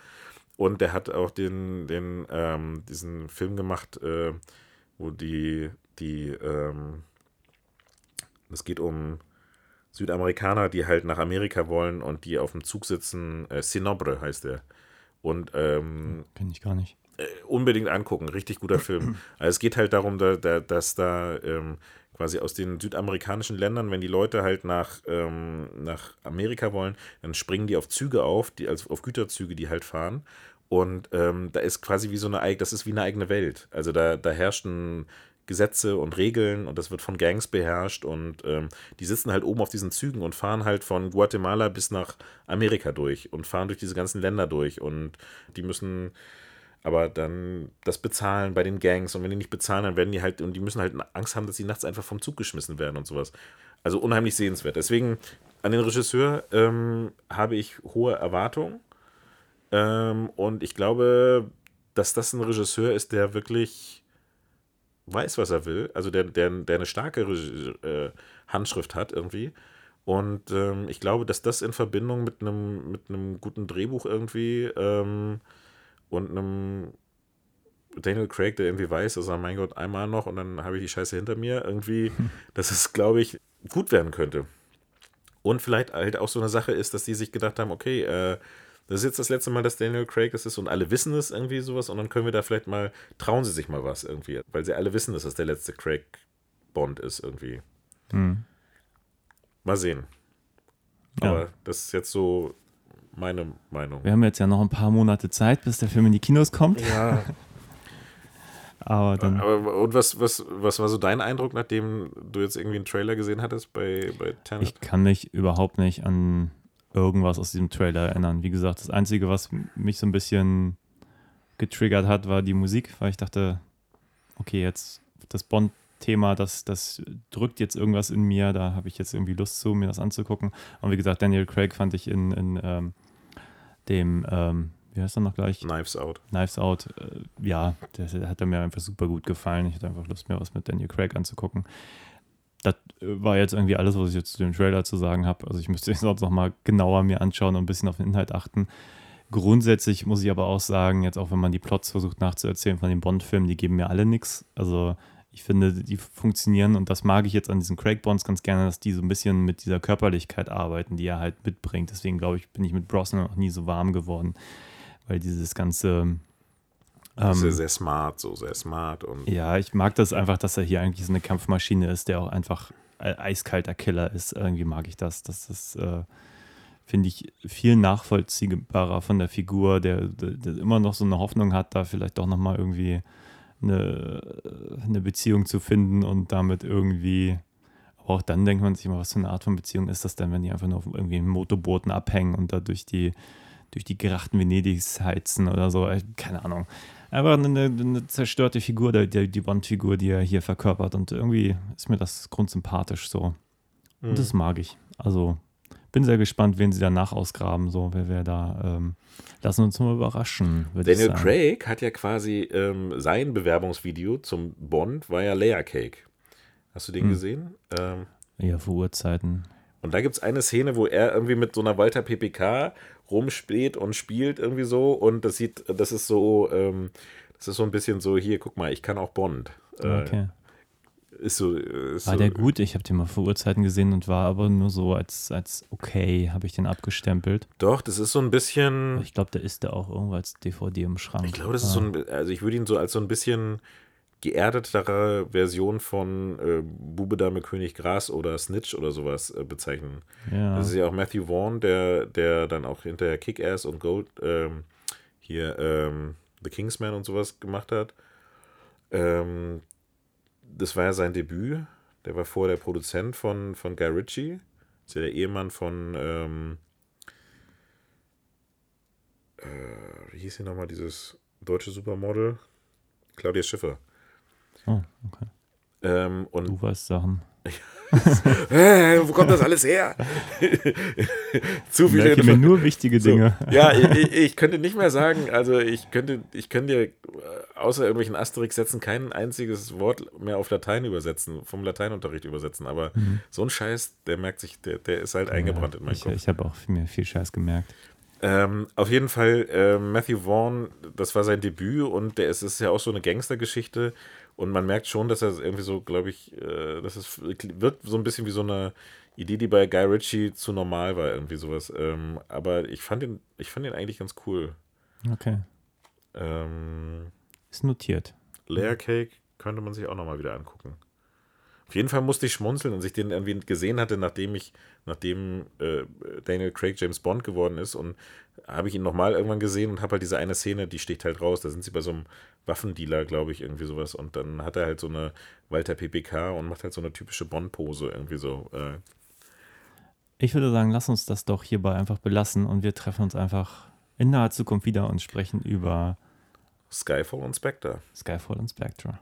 Und der hat auch den, den, ähm, diesen Film gemacht, äh, wo die, die, ähm, es geht um Südamerikaner, die halt nach Amerika wollen und die auf dem Zug sitzen. Äh, Sinobre heißt der. Und ähm, Kenne ich gar nicht. äh, unbedingt angucken, richtig guter Film. Also es geht halt darum, da, da, dass da ähm, quasi aus den südamerikanischen Ländern, wenn die Leute halt nach, ähm, nach Amerika wollen, dann springen die auf Züge auf, die, also auf Güterzüge, die halt fahren. Und ähm, da ist quasi wie so eine, das ist wie eine eigene Welt. Also da, da herrschen Gesetze und Regeln und das wird von Gangs beherrscht und ähm, die sitzen halt oben auf diesen Zügen und fahren halt von Guatemala bis nach Amerika durch und fahren durch diese ganzen Länder durch und die müssen aber dann das bezahlen bei den Gangs und wenn die nicht bezahlen, dann werden die halt und die müssen halt Angst haben, dass sie nachts einfach vom Zug geschmissen werden und sowas. Also unheimlich sehenswert. Deswegen an den Regisseur ähm, habe ich hohe Erwartungen ähm, und ich glaube, dass das ein Regisseur ist, der wirklich weiß, was er will, also der, der, der eine starke Regi- äh, Handschrift hat irgendwie. Und ähm, ich glaube, dass das in Verbindung mit einem mit einem guten Drehbuch irgendwie ähm, und einem Daniel Craig, der irgendwie weiß, dass er, mein Gott, einmal noch und dann habe ich die Scheiße hinter mir, irgendwie, dass es, glaube ich, gut werden könnte. Und vielleicht halt auch so eine Sache ist, dass die sich gedacht haben, okay, äh, das ist jetzt das letzte Mal, dass Daniel Craig das ist und alle wissen es irgendwie sowas und dann können wir da vielleicht mal, trauen sie sich mal was irgendwie, weil sie alle wissen, dass das der letzte Craig Bond ist irgendwie. Hm. Mal sehen. Ja. Aber das ist jetzt so meine Meinung. Wir haben jetzt ja noch ein paar Monate Zeit, bis der Film in die Kinos kommt. Ja. Aber dann, Aber, und was, was, was war so dein Eindruck, nachdem du jetzt irgendwie einen Trailer gesehen hattest bei, bei Tenet? ich kann mich überhaupt nicht an irgendwas aus diesem Trailer erinnern. Wie gesagt, das Einzige, was mich so ein bisschen getriggert hat, war die Musik, weil ich dachte, okay, jetzt das Bond-Thema, das, das drückt jetzt irgendwas in mir, da habe ich jetzt irgendwie Lust zu, mir das anzugucken. Und wie gesagt, Daniel Craig fand ich in, in ähm, dem, ähm, wie heißt er noch gleich? Knives Out. Knives Out. Äh, ja, der, hat mir einfach super gut gefallen. Ich hatte einfach Lust, mir was mit Daniel Craig anzugucken. Das äh, war jetzt irgendwie alles, was ich jetzt zu dem Trailer zu sagen habe. Also ich müsste es sonst noch mal genauer mir anschauen und ein bisschen auf den Inhalt achten. Grundsätzlich muss ich aber auch sagen, jetzt auch wenn man die Plots versucht nachzuerzählen von den Bond-Filmen, die geben mir alle nichts. Also ich finde, die funktionieren und das mag ich jetzt an diesen Craig Bonds ganz gerne, dass die so ein bisschen mit dieser Körperlichkeit arbeiten, die er halt mitbringt. Deswegen glaube ich, bin ich mit Brosnan noch nie so warm geworden, weil dieses ganze Ähm, sehr, sehr smart, so sehr smart und ja, ich mag das einfach, dass er hier eigentlich so eine Kampfmaschine ist, der auch einfach ein eiskalter Killer ist. Irgendwie mag ich das. Das ist, äh, finde ich, viel nachvollziehbarer von der Figur, der, der, der immer noch so eine Hoffnung hat, da vielleicht doch nochmal irgendwie eine, eine Beziehung zu finden und damit irgendwie. Aber auch dann denkt man sich immer, was für eine Art von Beziehung ist das denn, wenn die einfach nur auf irgendwie in Motorbooten abhängen und da durch die, durch die Grachten Venedigs heizen oder so. Keine Ahnung. Einfach eine, eine zerstörte Figur, der, die Bond-Figur, die er hier verkörpert. Und irgendwie ist mir das grundsympathisch so. Und das mag ich. Also bin sehr gespannt, wen sie danach ausgraben. So, wer, wer da. Ähm, lassen uns mal überraschen. Daniel. Craig hat ja quasi ähm, sein Bewerbungsvideo zum Bond war ja Layer Cake. Hast du den Hm. gesehen? Ähm, Ja, vor Urzeiten. und da gibt es eine Szene, wo er irgendwie mit so einer Walter PPK rumspielt und spielt irgendwie so und das sieht, das ist so, ähm, das ist so ein bisschen so, hier, guck mal, ich kann auch Bond. Äh, Okay. Ist so, ist War so, der gut? Ich habe den mal vor Urzeiten gesehen und war aber nur so als, als okay, habe ich den abgestempelt. Doch, das ist so ein bisschen, Aber ich glaube, der ist da auch irgendwo als DVD im Schrank. ich glaube, das ist so ein, also ich würde ihn so als so ein bisschen geerdetere Version von äh, Bube Dame König Gras oder Snitch oder sowas äh, bezeichnen. ja. Das ist ja auch Matthew Vaughn, der, der dann auch hinterher Kick-Ass und Gold, ähm, hier ähm, The Kingsman und sowas gemacht hat. Ähm, das war ja sein Debüt. Der war vorher der Produzent von, von Guy Ritchie. Ist ja der Ehemann von, ähm, äh, wie hieß hier nochmal dieses deutsche Supermodel? Claudia Schiffer. oh, okay. Ähm, und Du weißt Sachen. äh, wo kommt das alles her? Zu viele Merke mir nur wichtige So, Dinge. ja, ich, ich- könnte nicht mehr sagen, also ich könnte, ich könnte dir äh, außer irgendwelchen Asterix-Sätzen kein einziges Wort mehr auf Latein übersetzen, vom Lateinunterricht übersetzen, aber so ein Scheiß, der merkt sich, der, der ist halt eingebrannt in meinen ich Kopf. ich habe auch mir viel Scheiß gemerkt. Ähm, auf jeden Fall, äh, Matthew Vaughn, das war sein Debüt und der ist, ist ja auch so eine Gangstergeschichte und man merkt schon, dass er irgendwie so, glaube ich, äh, das ist, wirkt so ein bisschen wie so eine Idee, die bei Guy Ritchie zu normal war, irgendwie sowas. Ähm, aber ich fand ihn, ich fand ihn eigentlich ganz cool. Okay. Ähm, Ist notiert. Layer Cake könnte man sich auch nochmal wieder angucken. Auf jeden Fall musste ich schmunzeln, als ich den irgendwie gesehen hatte, nachdem ich, nachdem äh, Daniel Craig James Bond geworden ist und habe ich ihn nochmal irgendwann gesehen und habe halt diese eine Szene, die sticht halt raus, da sind sie bei so einem Waffendealer, glaube ich, irgendwie sowas und dann hat er halt so eine Walter PPK und macht halt so eine typische Bond-Pose irgendwie so. Äh, Ich würde sagen, lass uns das doch hierbei einfach belassen und wir treffen uns einfach in naher Zukunft wieder und sprechen über Skyfall und Spectre. Skyfall und Spectre.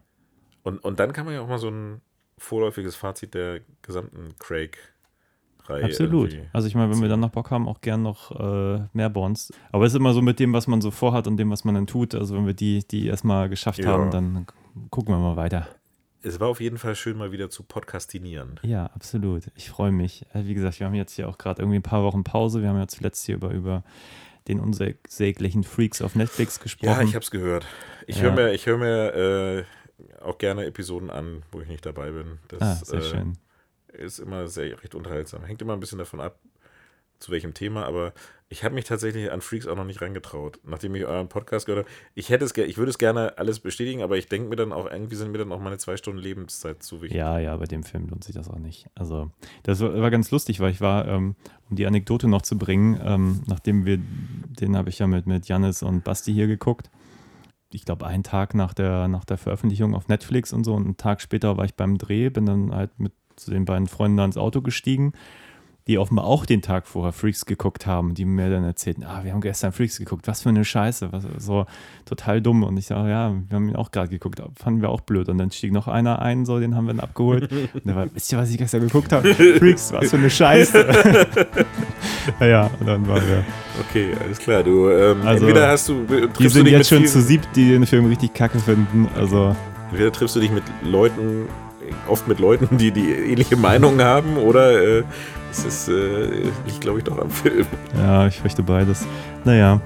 Und, und dann kann man ja auch mal so ein vorläufiges Fazit der gesamten Craig-Reihe. Absolut. irgendwie- Also ich meine, wenn wir dann noch Bock haben, auch gern noch äh, mehr Bonds. Aber es ist immer so mit dem, was man so vorhat und dem, was man dann tut. Also wenn wir die, die erstmal geschafft Ja. haben, dann gucken wir mal weiter. Es war auf jeden Fall schön, mal wieder zu podcastinieren. Ja, absolut. Ich freue mich. Äh, Wie gesagt, wir haben jetzt hier auch gerade irgendwie ein paar Wochen Pause. Wir haben ja zuletzt hier über, über den unsäglichen Freaks auf Netflix gesprochen. Ja, ich habe es gehört. Ich Ja. höre mir, ich hör mir äh, auch gerne Episoden an, wo ich nicht dabei bin. Das ah, äh, ist immer sehr recht unterhaltsam. Hängt immer ein bisschen davon ab, zu welchem Thema, aber ich habe mich tatsächlich an Freaks auch noch nicht rangetraut, nachdem ich euren Podcast gehört habe. Ich hätte es, ich würde es gerne alles bestätigen, aber ich denke mir dann auch, irgendwie sind mir dann auch meine zwei Stunden Lebenszeit zu wichtig. Ja, ja, bei dem Film lohnt sich das auch nicht. Also, das war, ganz lustig, weil ich war, ähm, um die Anekdote noch zu bringen, ähm, nachdem wir, den habe ich ja mit, mit Jannis und Basti hier geguckt. Ich glaube, einen Tag nach der, nach der Veröffentlichung auf Netflix und so, und einen Tag später war ich beim Dreh, bin dann halt mit den beiden Freunden da ins Auto gestiegen, die offenbar auch den Tag vorher Freaks geguckt haben, die mir dann erzählten, ah, wir haben gestern Freaks geguckt, was für eine Scheiße, was, so total dumm. Und ich sage, ja, wir haben ihn auch gerade geguckt, fanden wir auch blöd. Und dann stieg noch einer ein, so, den haben wir dann abgeholt. Und der war, wisst ihr, was ich gestern geguckt habe? Freaks, was für eine Scheiße. naja, dann waren wir. Okay, alles klar. Du, ähm, Also, entweder hast du, Die triffst du sind dich jetzt schon zu siebt, die den Film richtig kacke finden. Also, entweder triffst du dich mit Leuten, oft mit Leuten, die die ähnliche Meinung haben, oder äh, es ist, äh, liegt, glaube ich, doch am Film. ja, ich fürchte beides. Naja,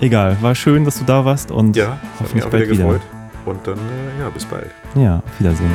egal. War schön, dass du da warst und Ja, hat mich hoffentlich auch wieder bald wieder. gefreut. Und dann, äh, ja, bis bald. Ja, auf Wiedersehen.